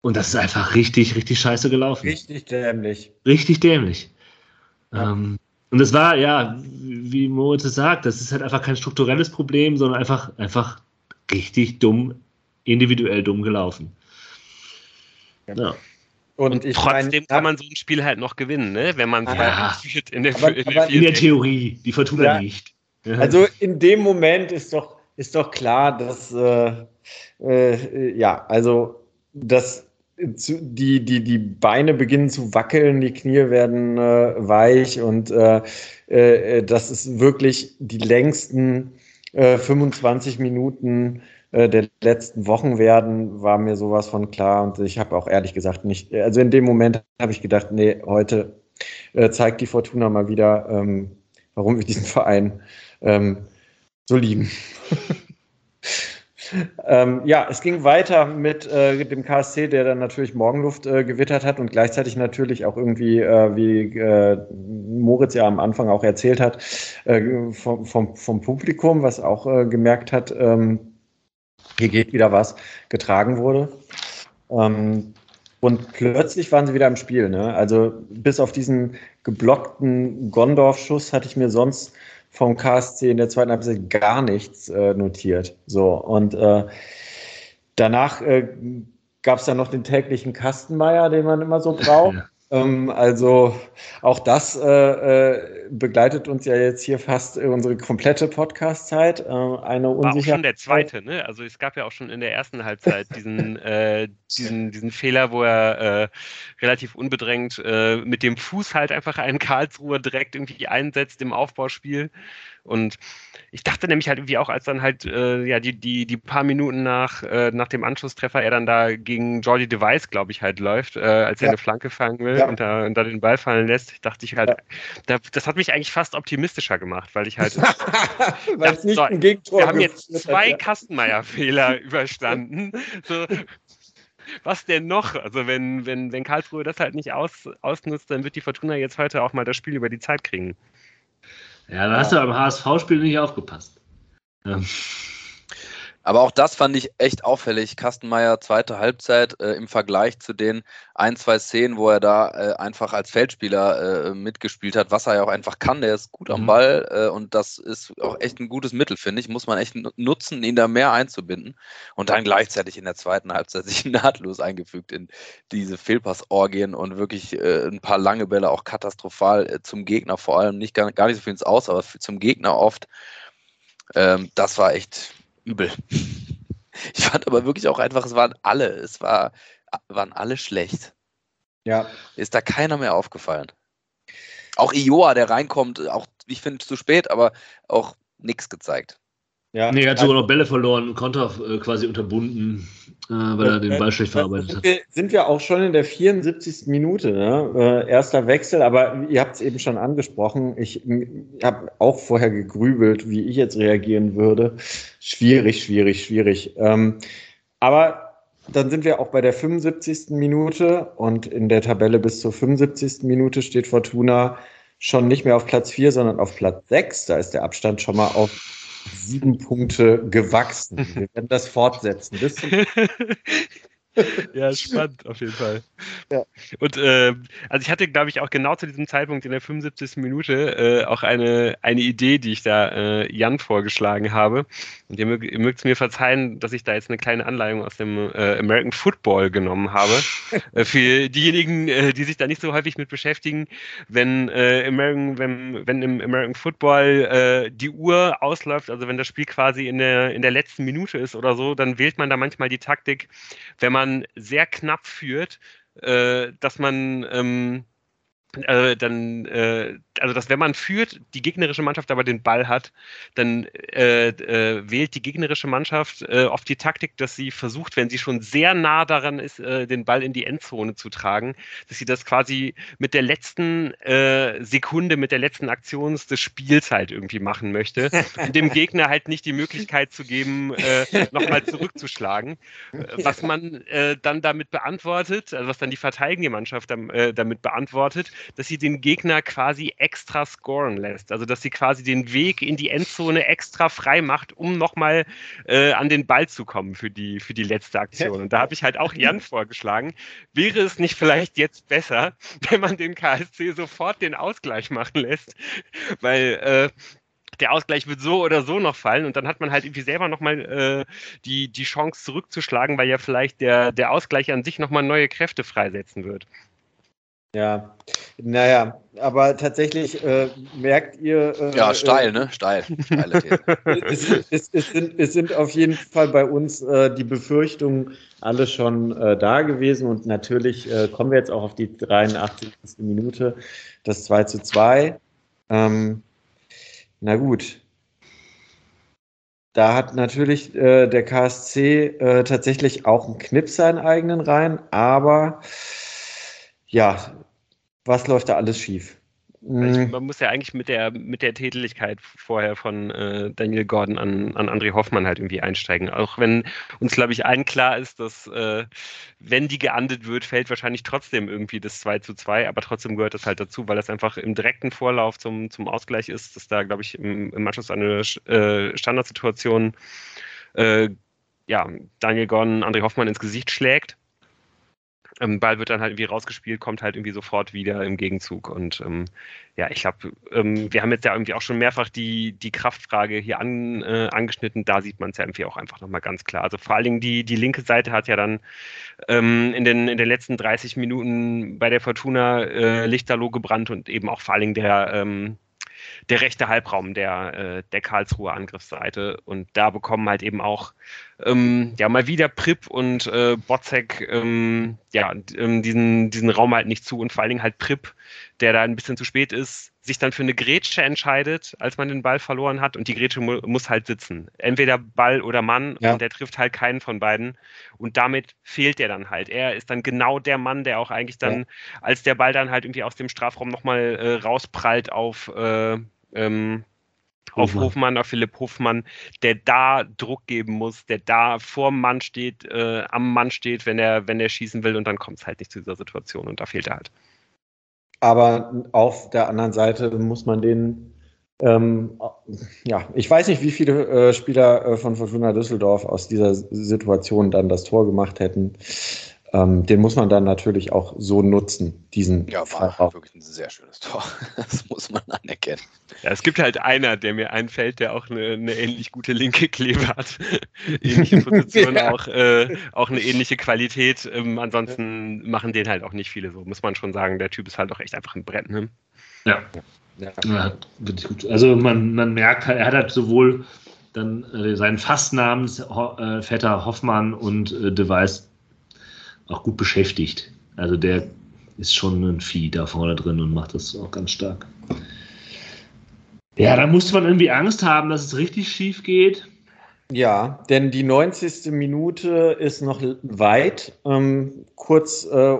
S3: Und das ist einfach richtig, richtig scheiße gelaufen.
S2: Richtig dämlich.
S3: Richtig dämlich. Ja. Ähm, und es war, ja, wie Moritz es sagt, das ist halt einfach kein strukturelles Problem, sondern einfach, einfach richtig dumm, individuell dumm gelaufen.
S1: Ja. Und, und trotzdem mein, kann man so ein Spiel halt noch gewinnen, ne? wenn man ja,
S3: in der, aber, in, der, in der Theorie, die Fortuna ja, nicht.
S2: Also in dem Moment ist doch, ist doch klar, dass äh, äh, ja, also dass die, die, die Beine beginnen zu wackeln, die Knie werden äh, weich und äh, äh, das ist wirklich die längsten 25 Minuten äh, der letzten Wochen werden, war mir sowas von klar. Und ich habe auch ehrlich gesagt nicht, also in dem Moment habe ich gedacht, nee, heute äh, zeigt die Fortuna mal wieder, ähm, warum wir diesen Verein ähm, so lieben. [laughs] ähm, ja, es ging weiter mit äh, dem KSC, der dann natürlich Morgenluft äh, gewittert hat und gleichzeitig natürlich auch irgendwie, äh, wie äh, Moritz ja am Anfang auch erzählt hat, vom, vom, vom, Publikum, was auch gemerkt hat, ähm, hier geht wieder was, getragen wurde. Ähm, und plötzlich waren sie wieder im Spiel. Ne? Also bis auf diesen geblockten Gondorf-Schuss hatte ich mir sonst vom KSC in der zweiten Halbzeit gar nichts äh, notiert. So und äh, danach äh, gab es dann noch den täglichen Kastenmeier, den man immer so braucht. Ähm, also auch das äh, äh, begleitet uns ja jetzt hier fast unsere komplette Podcast-Zeit. Äh, eine War auch
S1: schon der zweite, ne? Also es gab ja auch schon in der ersten Halbzeit diesen, [laughs] äh, diesen, diesen Fehler, wo er äh, relativ unbedrängt äh, mit dem Fuß halt einfach einen Karlsruher direkt irgendwie einsetzt im Aufbauspiel. Und ich dachte nämlich halt irgendwie auch, als dann halt äh, ja die, die, die paar Minuten nach, äh, nach dem Anschlusstreffer er dann da gegen Jordi Device, glaube ich, halt läuft, äh, als er ja. eine Flanke fangen will ja. und, da, und da den Ball fallen lässt, dachte ich halt, ja. da, das hat mich eigentlich fast optimistischer gemacht, weil ich halt. [laughs] weil es nicht ein Gegentor Wir haben jetzt zwei Kastenmeier-Fehler [laughs] überstanden. So, was denn noch? Also wenn, wenn, wenn Karlsruhe das halt nicht aus, ausnutzt, dann wird die Fortuna jetzt heute auch mal das Spiel über die Zeit kriegen.
S3: Ja, da hast du beim HSV-Spiel nicht aufgepasst. Ja.
S5: Aber auch das fand ich echt auffällig. Kastenmeier, zweite Halbzeit äh, im Vergleich zu den ein, zwei Szenen, wo er da äh, einfach als Feldspieler äh, mitgespielt hat, was er ja auch einfach kann. Der ist gut am mhm. Ball äh, und das ist auch echt ein gutes Mittel, finde ich. Muss man echt nutzen, ihn da mehr einzubinden. Und dann gleichzeitig in der zweiten Halbzeit [laughs] sich nahtlos eingefügt in diese Fehlpassorgien und wirklich äh, ein paar lange Bälle auch katastrophal äh, zum Gegner, vor allem nicht gar, gar nicht so viel ins Aus, aber zum Gegner oft. Ähm, das war echt übel. Ich fand aber wirklich auch einfach, es waren alle, es war, waren alle schlecht. Ja. Ist da keiner mehr aufgefallen. Auch Ioa, der reinkommt, auch, ich finde, zu spät, aber auch nichts gezeigt.
S3: Ja. Nee, er hat sogar noch Bälle verloren, Konter äh, quasi unterbunden, äh, weil er den Ball schlecht verarbeitet
S2: hat. Sind wir auch schon in der 74. Minute, ne? Äh, erster Wechsel, aber ihr habt es eben schon angesprochen. Ich habe auch vorher gegrübelt, wie ich jetzt reagieren würde. Schwierig, schwierig, schwierig. Ähm, aber dann sind wir auch bei der 75. Minute und in der Tabelle bis zur 75. Minute steht Fortuna schon nicht mehr auf Platz 4, sondern auf Platz 6. Da ist der Abstand schon mal auf sieben Punkte gewachsen. Wir werden das fortsetzen. Bis zum [laughs]
S1: ja, spannend auf jeden Fall. Ja. Und äh, also ich hatte, glaube ich, auch genau zu diesem Zeitpunkt in der 75. Minute äh, auch eine, eine Idee, die ich da äh, Jan vorgeschlagen habe. Und ihr, mögt, ihr mögt es mir verzeihen, dass ich da jetzt eine kleine Anleitung aus dem äh, American Football genommen habe. [laughs] Äh, für diejenigen, äh, die sich da nicht so häufig mit beschäftigen, wenn, American, wenn, wenn im American Football die Uhr ausläuft, also wenn das Spiel quasi in der, in der letzten Minute ist oder so, dann wählt man da manchmal die Taktik, wenn man man sehr knapp führt, äh, dass man ähm, äh, dann, äh, also dass wenn man führt, die gegnerische Mannschaft aber den Ball hat, dann äh, äh wählt die gegnerische Mannschaft äh, oft die Taktik, dass sie versucht, wenn sie schon sehr nah daran ist, äh, den Ball in die Endzone zu tragen, dass sie das quasi mit der letzten Sekunde, mit der letzten Aktion des Spiels halt irgendwie machen möchte, um dem Gegner halt nicht die Möglichkeit zu geben, nochmal zurückzuschlagen. Was man dann damit beantwortet, also was dann die verteidigende Mannschaft damit beantwortet, dass sie den Gegner quasi extra scoren lässt. Also dass sie quasi den Weg in die Endzone extra frei macht, um nochmal äh, an den Ball zu kommen für die, für die letzte Aktion. Und da habe ich halt auch Jan [laughs] vorgeschlagen, wäre es nicht vielleicht jetzt besser, [laughs] wenn man den KSC sofort den Ausgleich machen lässt? Weil äh, der Ausgleich wird so oder so noch fallen und dann hat man halt irgendwie selber nochmal äh, die, die Chance zurückzuschlagen, weil ja vielleicht der, der Ausgleich an sich nochmal neue Kräfte freisetzen wird.
S2: Ja, naja, aber tatsächlich äh, merkt ihr.
S5: Äh, ja, steil, ne? Steil. Steile [laughs]
S2: es, es, es, sind, es sind auf jeden Fall bei uns äh, die Befürchtungen alle schon äh, da gewesen und natürlich äh, kommen wir jetzt auch auf die 83. Minute, das 2 zu 2. Ähm, na gut. Da hat natürlich äh, der KSC äh, tatsächlich auch einen Knips seinen eigenen rein, aber ja, was läuft da alles schief?
S1: Also man muss ja eigentlich mit der, mit der Tätigkeit vorher von äh, Daniel Gordon an, an André Hoffmann halt irgendwie einsteigen. Auch wenn uns, glaube ich, allen klar ist, dass äh, wenn die geahndet wird, fällt wahrscheinlich trotzdem irgendwie das 2 zu 2, aber trotzdem gehört das halt dazu, weil das einfach im direkten Vorlauf zum, zum Ausgleich ist, dass da, glaube ich, im, im Anschluss an eine äh, Standardsituation äh, ja, Daniel Gordon André Hoffmann ins Gesicht schlägt ähm, Ball wird dann halt irgendwie rausgespielt, kommt halt irgendwie sofort wieder im Gegenzug. Und ähm, ja, ich glaube, ähm, wir haben jetzt ja irgendwie auch schon mehrfach die, die Kraftfrage hier an, äh, angeschnitten. Da sieht man es ja irgendwie auch einfach nochmal ganz klar. Also vor allen Dingen die, die linke Seite hat ja dann ähm, in, den, in den letzten 30 Minuten bei der Fortuna äh, Lichterloh gebrannt und eben auch vor allen Dingen der, ähm, der rechte Halbraum der, äh, der Karlsruher Angriffsseite. Und da bekommen halt eben auch ähm, ja mal wieder Prip und äh, Botzek ähm, ja, ähm, diesen, diesen Raum halt nicht zu und vor allen Dingen halt Prip, der da ein bisschen zu spät ist, sich dann für eine Grätsche entscheidet, als man den Ball verloren hat und die Grätsche mu muss halt sitzen. Entweder Ball oder Mann ja. und der trifft halt keinen von beiden und damit fehlt er dann halt. Er ist dann genau der Mann, der auch eigentlich dann, ja. als der Ball dann halt irgendwie aus dem Strafraum nochmal äh, rausprallt auf äh, ähm, auf Hofmann, auf Philipp Hofmann, der da Druck geben muss, der da vorm Mann steht, äh, am Mann steht, wenn er, wenn er schießen will und dann kommt es halt nicht zu dieser Situation und da fehlt er halt.
S2: Aber auf der anderen Seite muss man den, ähm, ja, ich weiß nicht, wie viele äh, Spieler äh, von Fortuna Düsseldorf aus dieser Situation dann das Tor gemacht hätten. Ähm, den muss man dann natürlich auch so nutzen, diesen
S5: Ja, war wirklich ein sehr schönes Tor. [laughs] Das muss man anerkennen.
S1: Ja, es gibt halt einer, der mir einfällt, der auch eine, eine ähnlich gute linke Klebe hat. [laughs] ähnliche Position, ja. auch, äh, auch eine ähnliche Qualität. Ähm, ansonsten ja. machen den halt auch nicht viele so, muss man schon sagen. Der Typ ist halt auch echt einfach ein Brett. Ne?
S3: Ja. ja. ja wirklich gut. Also man, man merkt halt, er hat halt sowohl dann äh, seinen Fastnamensvetter äh, Hoffmann und äh, Device auch gut beschäftigt. Also der ist schon ein Vieh da vorne drin und macht das auch ganz stark. Ja, da musste man irgendwie Angst haben, dass es richtig schief geht.
S2: Ja, denn die 90. Minute ist noch weit. Ähm, kurz äh,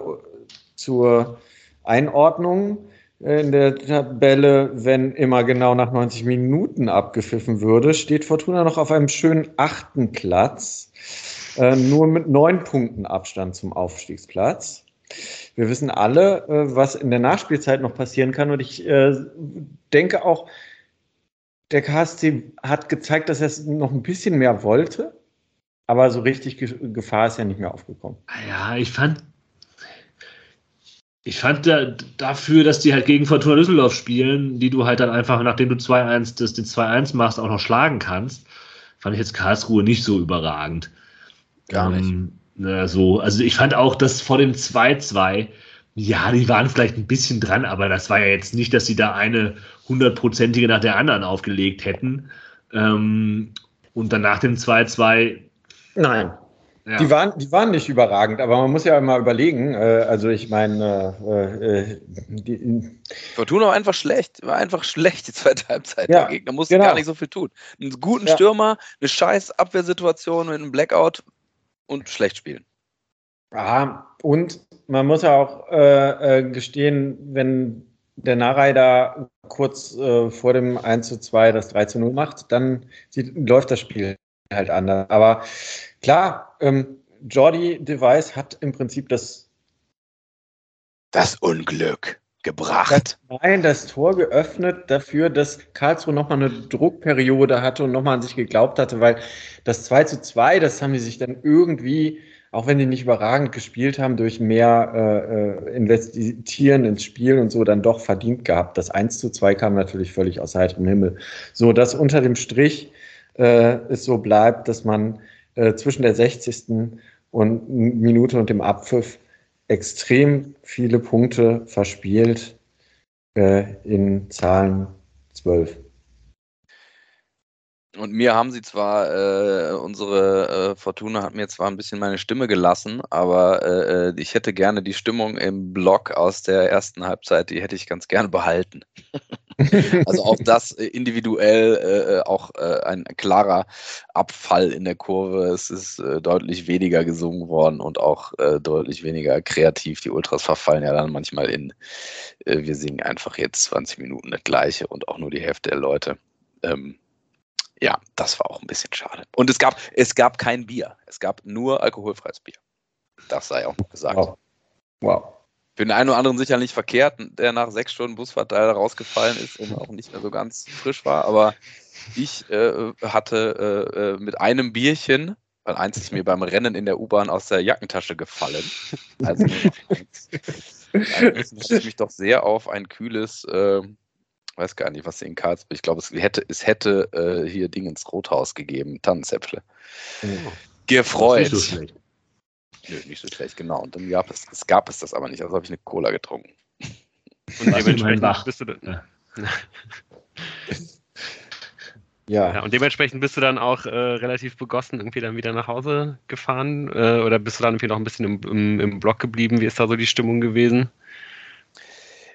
S2: zur Einordnung in der Tabelle, wenn immer genau nach 90 Minuten abgepfiffen würde, steht Fortuna noch auf einem schönen achten Platz. Äh, nur mit neun Punkten Abstand zum Aufstiegsplatz. Wir wissen alle, äh, was in der Nachspielzeit noch passieren kann. Und ich äh, denke auch, der KSC hat gezeigt, dass er es noch ein bisschen mehr wollte. Aber so richtig Gefahr ist ja nicht mehr aufgekommen.
S3: Ja, ich fand, ich fand da, dafür, dass die halt gegen Fortuna Düsseldorf spielen, die du halt dann einfach, nachdem du 2-1 das den 2-1 machst, auch noch schlagen kannst, fand ich jetzt Karlsruhe nicht so überragend. Gar nicht. Ähm, na, so. Also ich fand auch, dass vor dem 2-2, ja, die waren vielleicht ein bisschen dran, aber das war ja jetzt nicht, dass sie da eine hundertprozentige nach der anderen aufgelegt hätten. Ähm, und dann nach dem 2-2.
S2: Nein. Ja. Die, waren, die waren nicht überragend, aber man muss ja mal überlegen. Äh, also, ich meine, äh,
S5: äh, die, Fortuna war einfach schlecht. War einfach schlecht die zweite Halbzeit. Ja, der Gegner musste genau. gar nicht so viel tun. Einen guten ja. Stürmer, eine scheiß Abwehrsituation mit einem Blackout und schlecht spielen.
S2: Ja, und man muss ja auch äh, äh, gestehen, wenn der Narei da kurz äh, vor dem 1 zu 2 das 3 zu 0 macht, dann sieht, läuft das Spiel halt anders. Aber klar, ähm, Jordi Device hat im Prinzip das
S5: das Unglück gebracht.
S2: Nein, das Tor geöffnet dafür, dass Karlsruhe nochmal eine Druckperiode hatte und nochmal an sich geglaubt hatte, weil das 2 zu 2, das haben die sich dann irgendwie, auch wenn die nicht überragend gespielt haben, durch mehr äh, äh Investieren ins Spiel und so dann doch verdient gehabt. Das 1 zu 2 kam natürlich völlig aus heiterem Himmel. So, dass unter dem Strich äh, es so bleibt, dass man äh, zwischen der 60. und Minute und dem Abpfiff extrem viele Punkte verspielt äh, in Zahlen 12.
S5: Und mir haben sie zwar, äh, unsere äh, Fortuna hat mir zwar ein bisschen meine Stimme gelassen, aber äh, ich hätte gerne die Stimmung im Blog aus der ersten Halbzeit, die hätte ich ganz gerne behalten. [laughs] also auch das äh, individuell äh, auch ein klarer Abfall in der Kurve. Es ist deutlich weniger gesungen worden und auch deutlich weniger kreativ. Die Ultras verfallen ja dann manchmal in, wir singen einfach jetzt 20 Minuten das Gleiche und auch nur die Hälfte der Leute. Ähm, ja, das war auch ein bisschen schade. Und es gab, es gab kein Bier. Es gab nur alkoholfreies Bier. Das sei auch noch gesagt. Wow. wow. Für den einen oder anderen sicher nicht verkehrt, der nach sechs Stunden Busfahrt da rausgefallen ist und auch nicht mehr so ganz frisch war. Aber ich äh, hatte äh, äh mit einem Bierchen, weil eins ist mir beim Rennen in der U-Bahn aus der Jackentasche gefallen. Also [laughs] ich mich doch sehr auf ein kühles äh, weiß gar nicht, was in Karlsruhe, ich glaube, es hätte, es hätte äh, hier ins Rothaus gegeben, Tannenzäpfle. Oh. Gefreut. Nicht so schlecht. Nö, nicht so schlecht, genau. Und dann gab es, es gab es das aber nicht, also habe ich eine Cola getrunken. [laughs]
S1: Und dementsprechend bist du dann. Ja. [laughs] Ja. ja. Und dementsprechend bist du dann auch äh, relativ begossen irgendwie dann wieder nach Hause gefahren äh, oder bist du dann irgendwie noch ein bisschen im, im, im Block geblieben? Wie ist da so die Stimmung gewesen?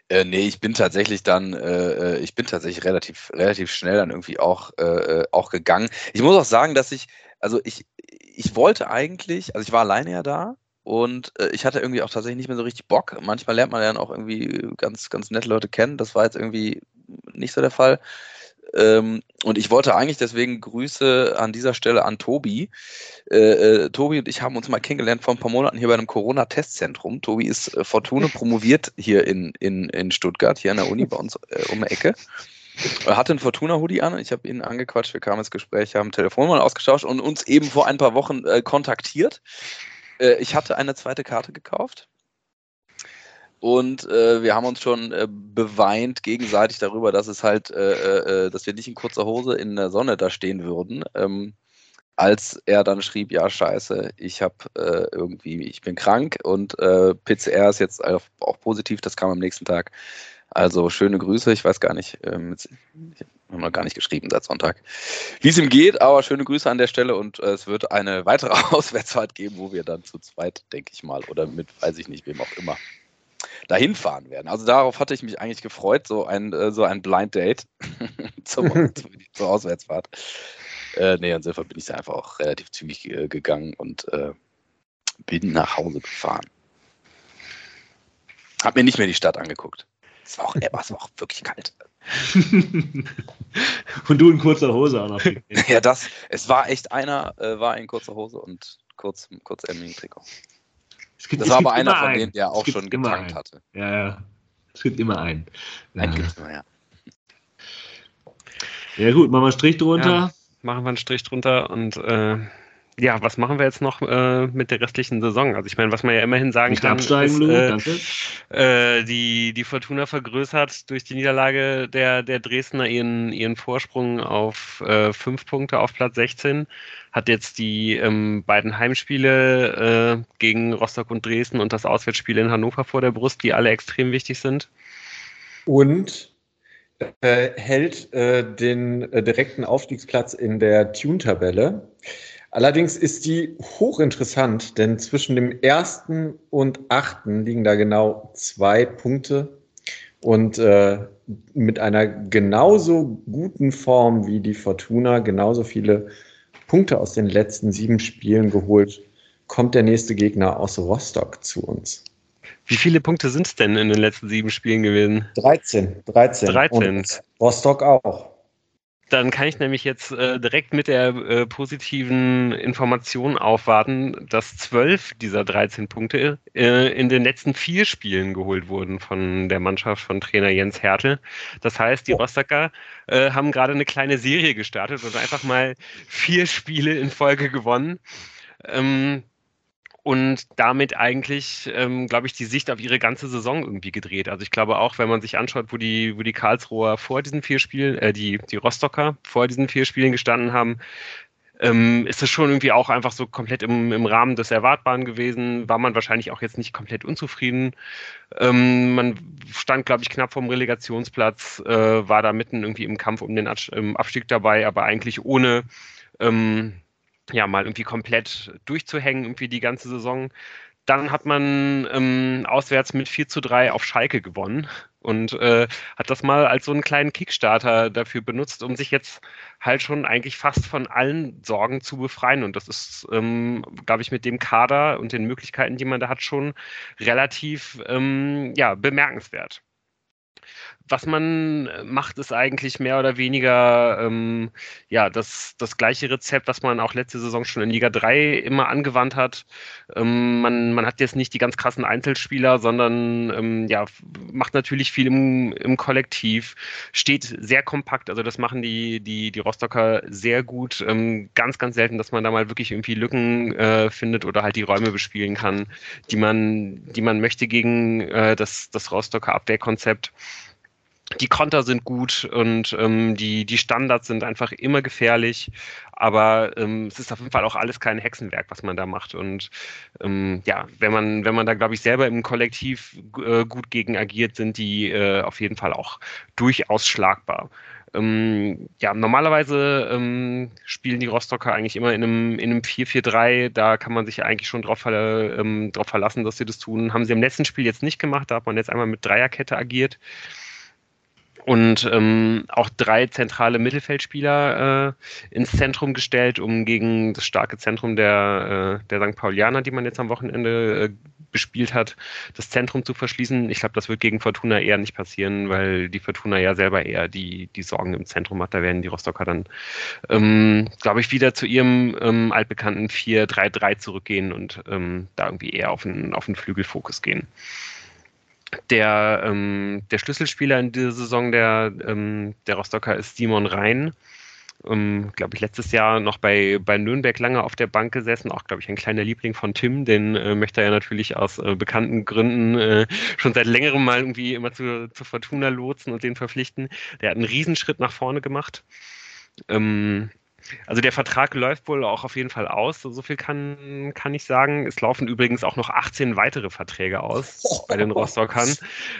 S5: Äh, nee, ich bin tatsächlich dann, äh, äh, ich bin tatsächlich relativ, relativ schnell dann irgendwie auch, äh, äh, auch gegangen. Ich muss auch sagen, dass ich, also ich, ich wollte eigentlich, also ich war alleine ja da und äh, ich hatte irgendwie auch tatsächlich nicht mehr so richtig Bock. Manchmal lernt man ja dann auch irgendwie ganz, ganz nette Leute kennen. Das war jetzt irgendwie nicht so der Fall. Ähm, und ich wollte eigentlich deswegen Grüße an dieser Stelle an Tobi. Äh, äh, Tobi und ich haben uns mal kennengelernt vor ein paar Monaten hier bei einem Corona-Testzentrum. Tobi ist äh, Fortune promoviert hier in, in, in Stuttgart, hier an der Uni bei uns äh, um die Ecke. Er hatte einen Fortuna-Hoodie an. Ich habe ihn angequatscht. Wir kamen ins Gespräch, haben Telefonnummern ausgetauscht und uns eben vor ein paar Wochen äh, kontaktiert. Äh, ich hatte eine zweite Karte gekauft und äh, wir haben uns schon äh, beweint gegenseitig darüber, dass es halt, äh, äh, äh, dass wir nicht in kurzer Hose in der Sonne da stehen würden. Ähm, als er dann schrieb, ja scheiße, ich habe äh, irgendwie, ich bin krank und PCR ist jetzt auch positiv, das kam am nächsten Tag. Also schöne Grüße, ich weiß gar nicht, ähm, ich habe noch gar nicht geschrieben seit Sonntag, wie es ihm geht, aber schöne Grüße an der Stelle und es wird eine [laughs] weitere Auswärtsfahrt geben, wo wir dann zu zweit, denke ich mal, oder mit, weiß ich nicht, wem auch immer, dahin fahren werden. Also darauf hatte ich mich eigentlich gefreut, so ein, äh, so ein Blind Date [laughs] zum, [laughs] zur Auswärtsfahrt. Äh, nee, insofern bin ich da einfach auch relativ zügig äh, gegangen und äh, bin nach Hause gefahren. Hab mir nicht mehr die Stadt angeguckt. Es war auch, äh, es war auch wirklich kalt. [laughs]
S3: und du in kurzer Hose auch [laughs] noch.
S5: ja, das, es war echt einer, äh, war in kurzer Hose und kurz, kurzärmeligen Trikot. Gibt, das war aber einer von denen, der auch schon getankt hatte.
S3: Ja, ja. Es gibt immer einen. Einen gibt es immer, ja. Ja gut, machen wir einen Strich drunter. Ja,
S1: machen wir einen Strich drunter und äh, ja, was machen wir jetzt noch äh, mit der restlichen Saison? Also ich meine, was man ja immerhin sagen Nicht kann, absteigen, ist, äh, äh, die, die Fortuna vergrößert durch die Niederlage der, der Dresdner ihren, ihren Vorsprung auf äh, fünf Punkte auf Platz 16, hat jetzt die ähm, beiden Heimspiele äh, gegen Rostock und Dresden und das Auswärtsspiel in Hannover vor der Brust, die alle extrem wichtig sind.
S2: Und äh, hält den direkten Aufstiegsplatz in der Tune-Tabelle. Allerdings ist die hochinteressant, denn zwischen dem ersten und achten liegen da genau zwei Punkte. Und äh, mit einer genauso guten Form wie die Fortuna, genauso viele Punkte aus den letzten sieben Spielen geholt, kommt der nächste Gegner aus Rostock zu uns.
S1: Wie viele Punkte sind es denn in den letzten sieben Spielen gewesen?
S2: 13. 13.
S1: 13.
S2: Und Rostock auch.
S1: Dann kann ich nämlich jetzt äh, direkt mit der äh, positiven Information aufwarten, dass zwölf dieser 13 Punkte äh, in den letzten vier Spielen geholt wurden von der Mannschaft von Trainer Jens Hertel. Das heißt, die Rostocker äh, haben gerade eine kleine Serie gestartet und einfach mal vier Spiele in Folge gewonnen. Ähm, und damit eigentlich, ähm, glaube ich, die Sicht auf ihre ganze Saison irgendwie gedreht. Also ich glaube auch, wenn man sich anschaut, wo die, wo die Karlsruher vor diesen vier Spielen, äh, die, die Rostocker vor diesen vier Spielen gestanden haben, ähm, ist es schon irgendwie auch einfach so komplett im, im Rahmen des Erwartbaren gewesen. War man wahrscheinlich auch jetzt nicht komplett unzufrieden. Ähm, man stand, glaube ich, knapp vom Relegationsplatz, äh, war da mitten irgendwie im Kampf um den Abstieg dabei, aber eigentlich ohne ähm, ja, mal irgendwie komplett durchzuhängen, irgendwie die ganze Saison. Dann hat man ähm, auswärts mit 4 zu 3 auf Schalke gewonnen und äh, hat das mal als so einen kleinen Kickstarter dafür benutzt, um sich jetzt halt schon eigentlich fast von allen Sorgen zu befreien. Und das ist, ähm, glaube ich, mit dem Kader und den Möglichkeiten, die man da hat, schon relativ ähm, ja, bemerkenswert was man äh, macht, ist eigentlich mehr oder weniger ähm, ja, das, das gleiche Rezept, was man auch letzte Saison schon in Liga 3 immer angewandt hat. Ähm, man, man hat jetzt nicht die ganz krassen Einzelspieler, sondern ähm, ja, macht natürlich viel im, im Kollektiv, steht sehr kompakt, also das machen die, die, die Rostocker sehr gut. Ähm, ganz, ganz selten, dass man da mal wirklich irgendwie Lücken äh, findet oder halt die Räume bespielen kann, die man, die man möchte gegen äh, das, das Rostocker Abwehrkonzept die Konter sind gut und ähm, die, die Standards sind einfach immer gefährlich. Aber ähm, es ist auf jeden Fall auch alles kein Hexenwerk, was man da macht. Und ähm, ja, wenn man, wenn man da, glaube ich, selber im Kollektiv äh, gut gegen agiert, sind die äh, auf jeden Fall auch durchaus schlagbar. Ähm, ja, normalerweise ähm, spielen die Rostocker eigentlich immer in einem, in einem 4-4-3. Da kann man sich eigentlich schon drauf, ähm, drauf verlassen, dass sie das tun. Haben sie im letzten Spiel jetzt nicht gemacht. Da hat man jetzt einmal mit Dreierkette agiert und ähm, auch drei zentrale Mittelfeldspieler äh, ins Zentrum gestellt, um gegen das starke Zentrum der, äh, der St. Paulianer, die man jetzt am Wochenende äh, bespielt hat, das Zentrum zu verschließen. Ich glaube, das wird gegen Fortuna eher nicht passieren, weil die Fortuna ja selber eher die, die Sorgen im Zentrum hat. Da werden die Rostocker dann, ähm, glaube ich, wieder zu ihrem ähm, altbekannten 4-3-3 zurückgehen und ähm, da irgendwie eher auf den, auf den Flügelfokus gehen der, ähm, der Schlüsselspieler in dieser Saison der, ähm, der Rostocker ist Simon Rhein. Ähm, glaube ich, letztes Jahr noch bei, bei Nürnberg lange auf der Bank gesessen. Auch, glaube ich, ein kleiner Liebling von Tim. Den äh, möchte er ja natürlich aus äh, bekannten Gründen äh, schon seit längerem mal irgendwie immer zu, zu Fortuna lotsen und den verpflichten. Der hat einen Riesenschritt nach vorne gemacht. Ähm, also der Vertrag läuft wohl auch auf jeden Fall aus. So viel kann, kann ich sagen. Es laufen übrigens auch noch 18 weitere Verträge aus bei den Rostockern.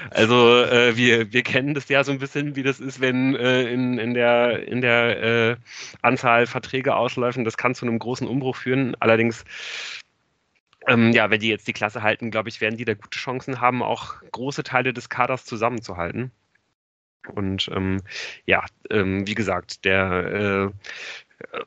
S1: Also äh, wir, wir kennen das ja so ein bisschen, wie das ist, wenn äh, in, in der, in der äh, Anzahl Verträge ausläufen. Das kann zu einem großen Umbruch führen. Allerdings ähm, ja, wenn die jetzt die Klasse halten, glaube ich, werden die da gute Chancen haben, auch große Teile des Kaders zusammenzuhalten. Und ähm, ja, ähm, wie gesagt, der äh,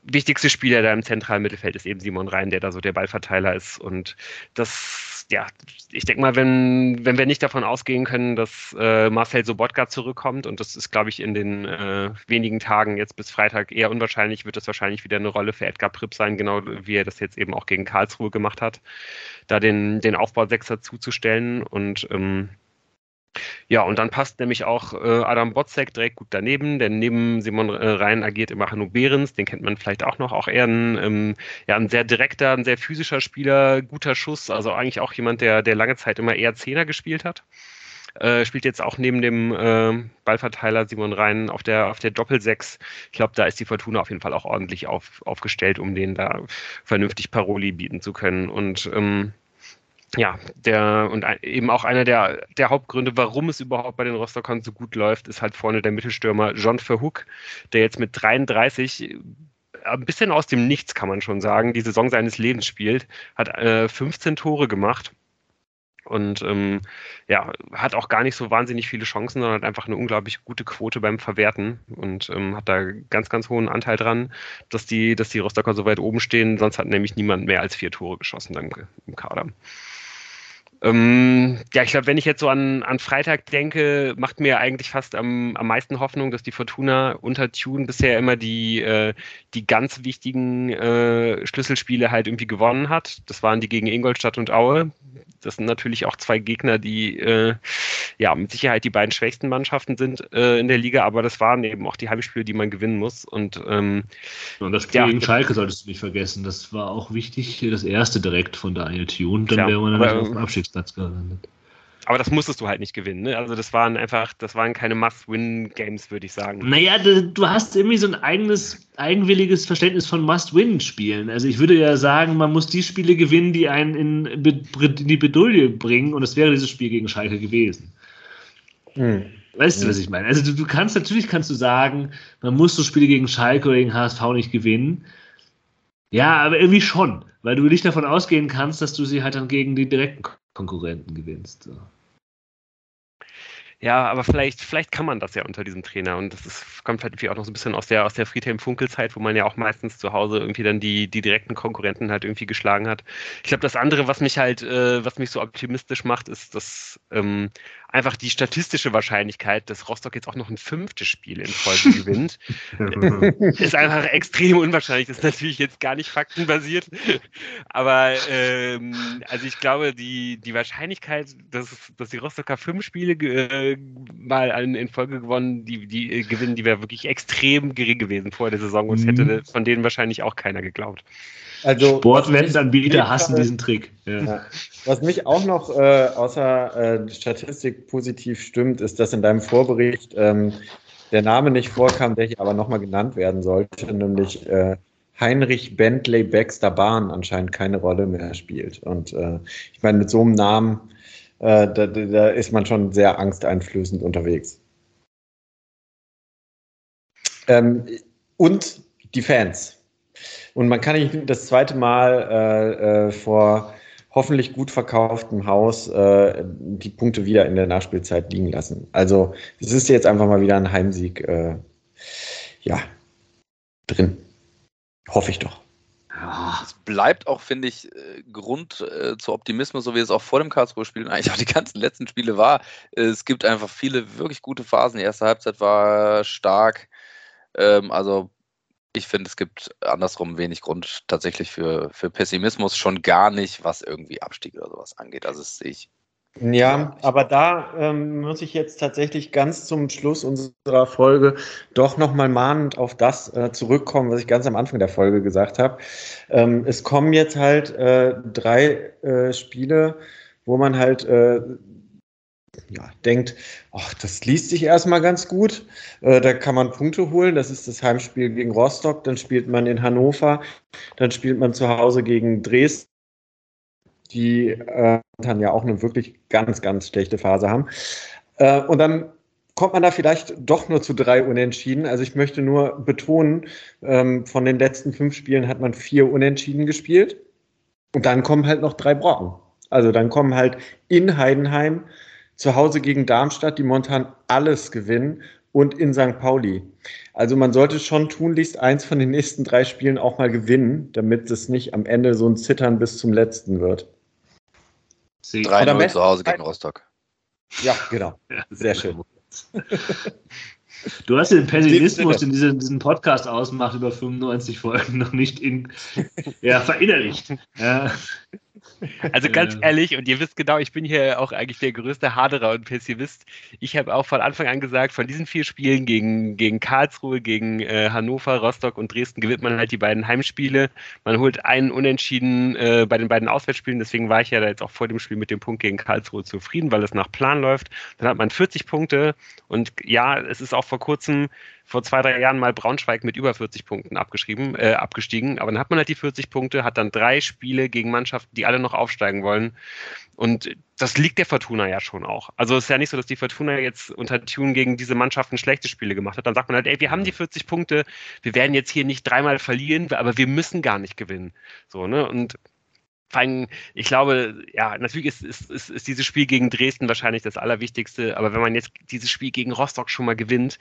S1: wichtigste Spieler da im zentralen Mittelfeld ist eben Simon Rhein, der da so der Ballverteiler ist. Und das, ja, ich denke mal, wenn, wenn wir nicht davon ausgehen können, dass äh, Marcel Sobotka zurückkommt, und das ist, glaube ich, in den äh, wenigen Tagen jetzt bis Freitag eher unwahrscheinlich, wird das wahrscheinlich wieder eine Rolle für Edgar Pripp sein, genau wie er das jetzt eben auch gegen Karlsruhe gemacht hat, da den, den Aufbau Sechser zuzustellen. Und ähm, ja, und dann passt nämlich auch äh, Adam Botzek direkt gut daneben, denn neben Simon äh, Rhein agiert immer Hanno Behrens, den kennt man vielleicht auch noch, auch eher ein, ähm, ja, ein sehr direkter, ein sehr physischer Spieler, guter Schuss, also eigentlich auch jemand, der, der lange Zeit immer eher Zehner gespielt hat. Äh, spielt jetzt auch neben dem äh, Ballverteiler Simon Rhein auf der, auf der Doppelsechs. Ich glaube, da ist die Fortuna auf jeden Fall auch ordentlich auf, aufgestellt, um denen da vernünftig Paroli bieten zu können. Und ähm, ja, der und eben auch einer der, der Hauptgründe, warum es überhaupt bei den Rostockern so gut läuft, ist halt vorne der Mittelstürmer John Verhoek, der jetzt mit 33 ein bisschen aus dem Nichts, kann man schon sagen, die Saison seines Lebens spielt, hat äh, 15 Tore gemacht und ähm, ja, hat auch gar nicht so wahnsinnig viele Chancen, sondern hat einfach eine unglaublich gute Quote beim Verwerten und ähm, hat da ganz, ganz hohen Anteil dran, dass die, dass die Rostocker so weit oben stehen. Sonst hat nämlich niemand mehr als vier Tore geschossen dann im Kader. Ähm, ja, ich glaube, wenn ich jetzt so an, an Freitag denke, macht mir eigentlich fast am, am meisten Hoffnung, dass die Fortuna unter Tune bisher immer die, äh, die ganz wichtigen äh, Schlüsselspiele halt irgendwie gewonnen hat. Das waren die gegen Ingolstadt und Aue. Das sind natürlich auch zwei Gegner, die äh, ja mit Sicherheit die beiden schwächsten Mannschaften sind äh, in der Liga, aber das waren eben auch die Heimspiele, die man gewinnen muss. Und, ähm,
S3: und das Spiel ja, gegen Schalke solltest du nicht vergessen. Das war auch wichtig, das erste direkt von Daniel Tune. Dann ja, wäre man dann auf dem Abstiegsplatz gelandet.
S1: Aber das musstest du halt nicht gewinnen. Ne? Also das waren einfach, das waren keine Must-Win-Games, würde ich sagen.
S3: Naja, du hast irgendwie so ein eigenes, eigenwilliges Verständnis von Must-Win-Spielen. Also ich würde ja sagen, man muss die Spiele gewinnen, die einen in, in die Bedulie bringen. Und das wäre dieses Spiel gegen Schalke gewesen. Hm. Weißt du, was ich meine? Also du, du, kannst, natürlich kannst du sagen, man muss so Spiele gegen Schalke oder gegen HSV nicht gewinnen. Ja, aber irgendwie schon, weil du nicht davon ausgehen kannst, dass du sie halt dann gegen die direkten Konkurrenten gewinnst. So.
S1: Ja, aber vielleicht, vielleicht kann man das ja unter diesem Trainer. Und das ist, kommt halt auch noch so ein bisschen aus der, aus der Friedhelm-Funkel-Zeit, wo man ja auch meistens zu Hause irgendwie dann die, die direkten Konkurrenten halt irgendwie geschlagen hat. Ich glaube, das andere, was mich halt, äh, was mich so optimistisch macht, ist, dass ähm, einfach die statistische Wahrscheinlichkeit, dass Rostock jetzt auch noch ein fünftes Spiel in Folge [laughs] gewinnt, [laughs] ist einfach extrem unwahrscheinlich. Das ist natürlich jetzt gar nicht faktenbasiert. Aber ähm, also ich glaube, die, die Wahrscheinlichkeit, dass, dass die Rostocker fünf Spiele äh, mal in Folge gewonnen, die, die äh, gewinnen, die wäre wirklich extrem gering gewesen vor der Saison und mhm. hätte von denen wahrscheinlich auch keiner geglaubt.
S3: Also, Sportwettanbieter hassen diesen Trick.
S2: Ja. Was mich auch noch äh, außer äh, Statistik positiv stimmt, ist, dass in deinem Vorbericht ähm, der Name nicht vorkam, der hier aber nochmal genannt werden sollte, nämlich äh, Heinrich Bentley Baxter Bahn anscheinend keine Rolle mehr spielt. Und äh, ich meine, mit so einem Namen, äh, da, da ist man schon sehr angsteinflößend unterwegs. Ähm, und die Fans. Und man kann nicht das zweite Mal äh, äh, vor hoffentlich gut verkauftem Haus äh, die Punkte wieder in der Nachspielzeit liegen lassen. Also es ist jetzt einfach mal wieder ein Heimsieg äh, ja, drin. Hoffe ich doch.
S5: Es bleibt auch, finde ich, äh, Grund äh, zu Optimismus, so wie es auch vor dem Karlsruhe-Spiel und eigentlich auch die ganzen letzten Spiele war. Es gibt einfach viele wirklich gute Phasen. Die erste Halbzeit war stark. Ähm, also ich finde, es gibt andersrum wenig Grund tatsächlich für, für Pessimismus, schon gar nicht, was irgendwie Abstieg oder sowas angeht. Also das sehe ich.
S2: Ja, aber da ähm, muss ich jetzt tatsächlich ganz zum Schluss unserer Folge doch nochmal mahnend auf das äh, zurückkommen, was ich ganz am Anfang der Folge gesagt habe. Ähm, es kommen jetzt halt äh, drei äh, Spiele, wo man halt äh, ja, denkt, ach, das liest sich erstmal ganz gut. Äh, da kann man Punkte holen. Das ist das Heimspiel gegen Rostock. Dann spielt man in Hannover. Dann spielt man zu Hause gegen Dresden, die äh, dann ja auch eine wirklich ganz, ganz schlechte Phase haben. Äh, und dann kommt man da vielleicht doch nur zu drei Unentschieden. Also ich möchte nur betonen, ähm, von den letzten fünf Spielen hat man vier Unentschieden gespielt. Und dann kommen halt noch drei Brocken. Also dann kommen halt in Heidenheim zu Hause gegen Darmstadt, die momentan alles gewinnen und in St. Pauli. Also man sollte schon tunlichst eins von den nächsten drei Spielen auch mal gewinnen, damit es nicht am Ende so ein Zittern bis zum letzten wird.
S5: 3-0 zu Hause gegen Rostock.
S2: Ja, genau. [laughs] Sehr schön.
S3: Du hast den Pessimismus, den diesen, diesen Podcast ausmacht, über 95 Folgen noch nicht in, [laughs] ja, verinnerlicht. Ja.
S1: Also ganz ehrlich, und ihr wisst genau, ich bin hier auch eigentlich der größte Haderer und Pessimist. Ich habe auch von Anfang an gesagt, von diesen vier Spielen gegen, gegen Karlsruhe, gegen äh, Hannover, Rostock und Dresden gewinnt man halt die beiden Heimspiele. Man holt einen Unentschieden äh, bei den beiden Auswärtsspielen. Deswegen war ich ja da jetzt auch vor dem Spiel mit dem Punkt gegen Karlsruhe zufrieden, weil es nach Plan läuft. Dann hat man 40 Punkte und ja, es ist auch vor kurzem vor zwei, drei Jahren mal Braunschweig mit über 40 Punkten abgeschrieben, äh, abgestiegen. Aber dann hat man halt die 40 Punkte, hat dann drei Spiele gegen Mannschaften, die alle noch aufsteigen wollen. Und das liegt der Fortuna ja schon auch. Also es ist ja nicht so, dass die Fortuna jetzt unter Tune gegen diese Mannschaften schlechte Spiele gemacht hat. Dann sagt man halt, ey, wir haben die 40 Punkte, wir werden jetzt hier nicht dreimal verlieren, aber wir müssen gar nicht gewinnen. So, ne? Und allem, ich glaube, ja, natürlich ist, ist, ist, ist dieses Spiel gegen Dresden wahrscheinlich das Allerwichtigste, aber wenn man jetzt dieses Spiel gegen Rostock schon mal gewinnt,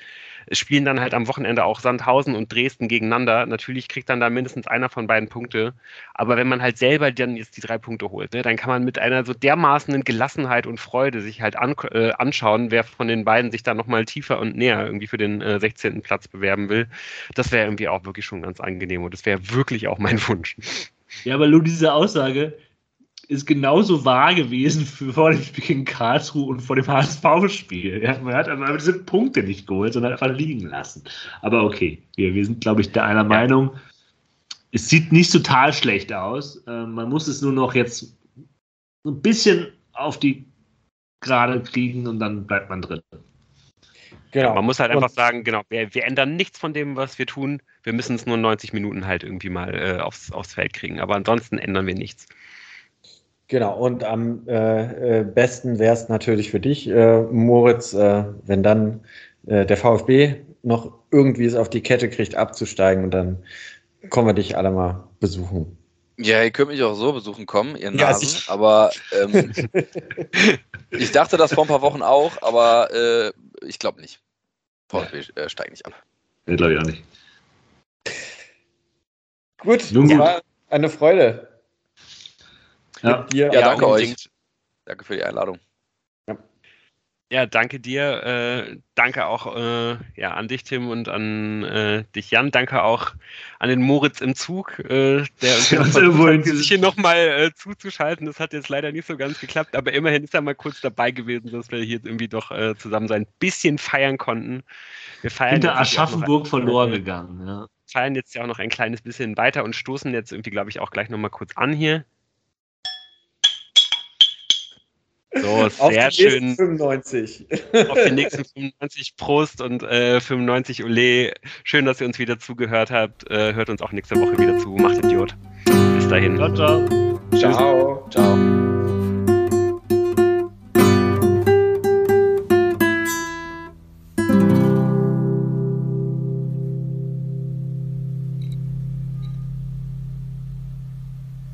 S1: spielen dann halt am Wochenende auch Sandhausen und Dresden gegeneinander. Natürlich kriegt dann da mindestens einer von beiden Punkte, aber wenn man halt selber dann jetzt die drei Punkte holt, ne, dann kann man mit einer so dermaßenen Gelassenheit und Freude sich halt an, äh, anschauen, wer von den beiden sich da nochmal tiefer und näher irgendwie für den äh, 16. Platz bewerben will. Das wäre irgendwie auch wirklich schon ganz angenehm und das wäre wirklich auch mein [laughs] Wunsch.
S3: Ja, aber nur diese Aussage ist genauso wahr gewesen für, vor dem Spiel gegen Karlsruhe und vor dem HSV-Spiel. Ja, man hat aber diese Punkte nicht geholt, sondern einfach liegen lassen. Aber okay, wir, wir sind, glaube ich, der einer ja. Meinung. Es sieht nicht total schlecht aus. Äh, man muss es nur noch jetzt ein bisschen auf die Gerade kriegen und dann bleibt man drin.
S1: Genau. Man muss halt einfach sagen, genau, wir, wir, ändern nichts von dem, was wir tun. Wir müssen es nur 90 Minuten halt irgendwie mal äh, aufs, aufs Feld kriegen. Aber ansonsten ändern wir nichts.
S2: Genau, und am äh, äh besten wäre es natürlich für dich, äh, Moritz, äh, wenn dann äh, der VfB noch irgendwie es auf die Kette kriegt, abzusteigen und dann kommen wir dich alle mal besuchen.
S5: Ja, ihr könnt mich auch so besuchen kommen, ihr Nasen, ja, aber ähm, [laughs] ich dachte das vor ein paar Wochen auch, aber äh, ich glaube nicht. VfB äh, steigt nicht ab.
S3: Nee, glaube ich auch nicht.
S2: Gut, Nun gut. war eine Freude.
S5: Ja, ja danke euch. Danke für die Einladung.
S1: Ja, danke dir. Äh, danke auch äh, ja, an dich, Tim, und an äh, dich, Jan. Danke auch an den Moritz im Zug, äh, der uns [laughs] ja, versucht, sich hier nochmal äh, zuzuschalten. Das hat jetzt leider nicht so ganz geklappt, aber immerhin ist er mal kurz dabei gewesen, dass wir hier irgendwie doch äh, zusammen so ein bisschen feiern konnten.
S3: Wir feiern Hinter Aschaffenburg verloren gegangen. Ja.
S1: feiern jetzt ja auch noch ein kleines bisschen weiter und stoßen jetzt irgendwie, glaube ich, auch gleich nochmal kurz an hier. So, sehr
S2: auf schön. 95.
S1: Auf die nächsten 95 Prost und äh, 95 Ole. Schön, dass ihr uns wieder zugehört habt. Äh, hört uns auch nächste Woche wieder zu. Macht Idiot. Bis dahin.
S2: Ciao, ciao. Ciao. ciao.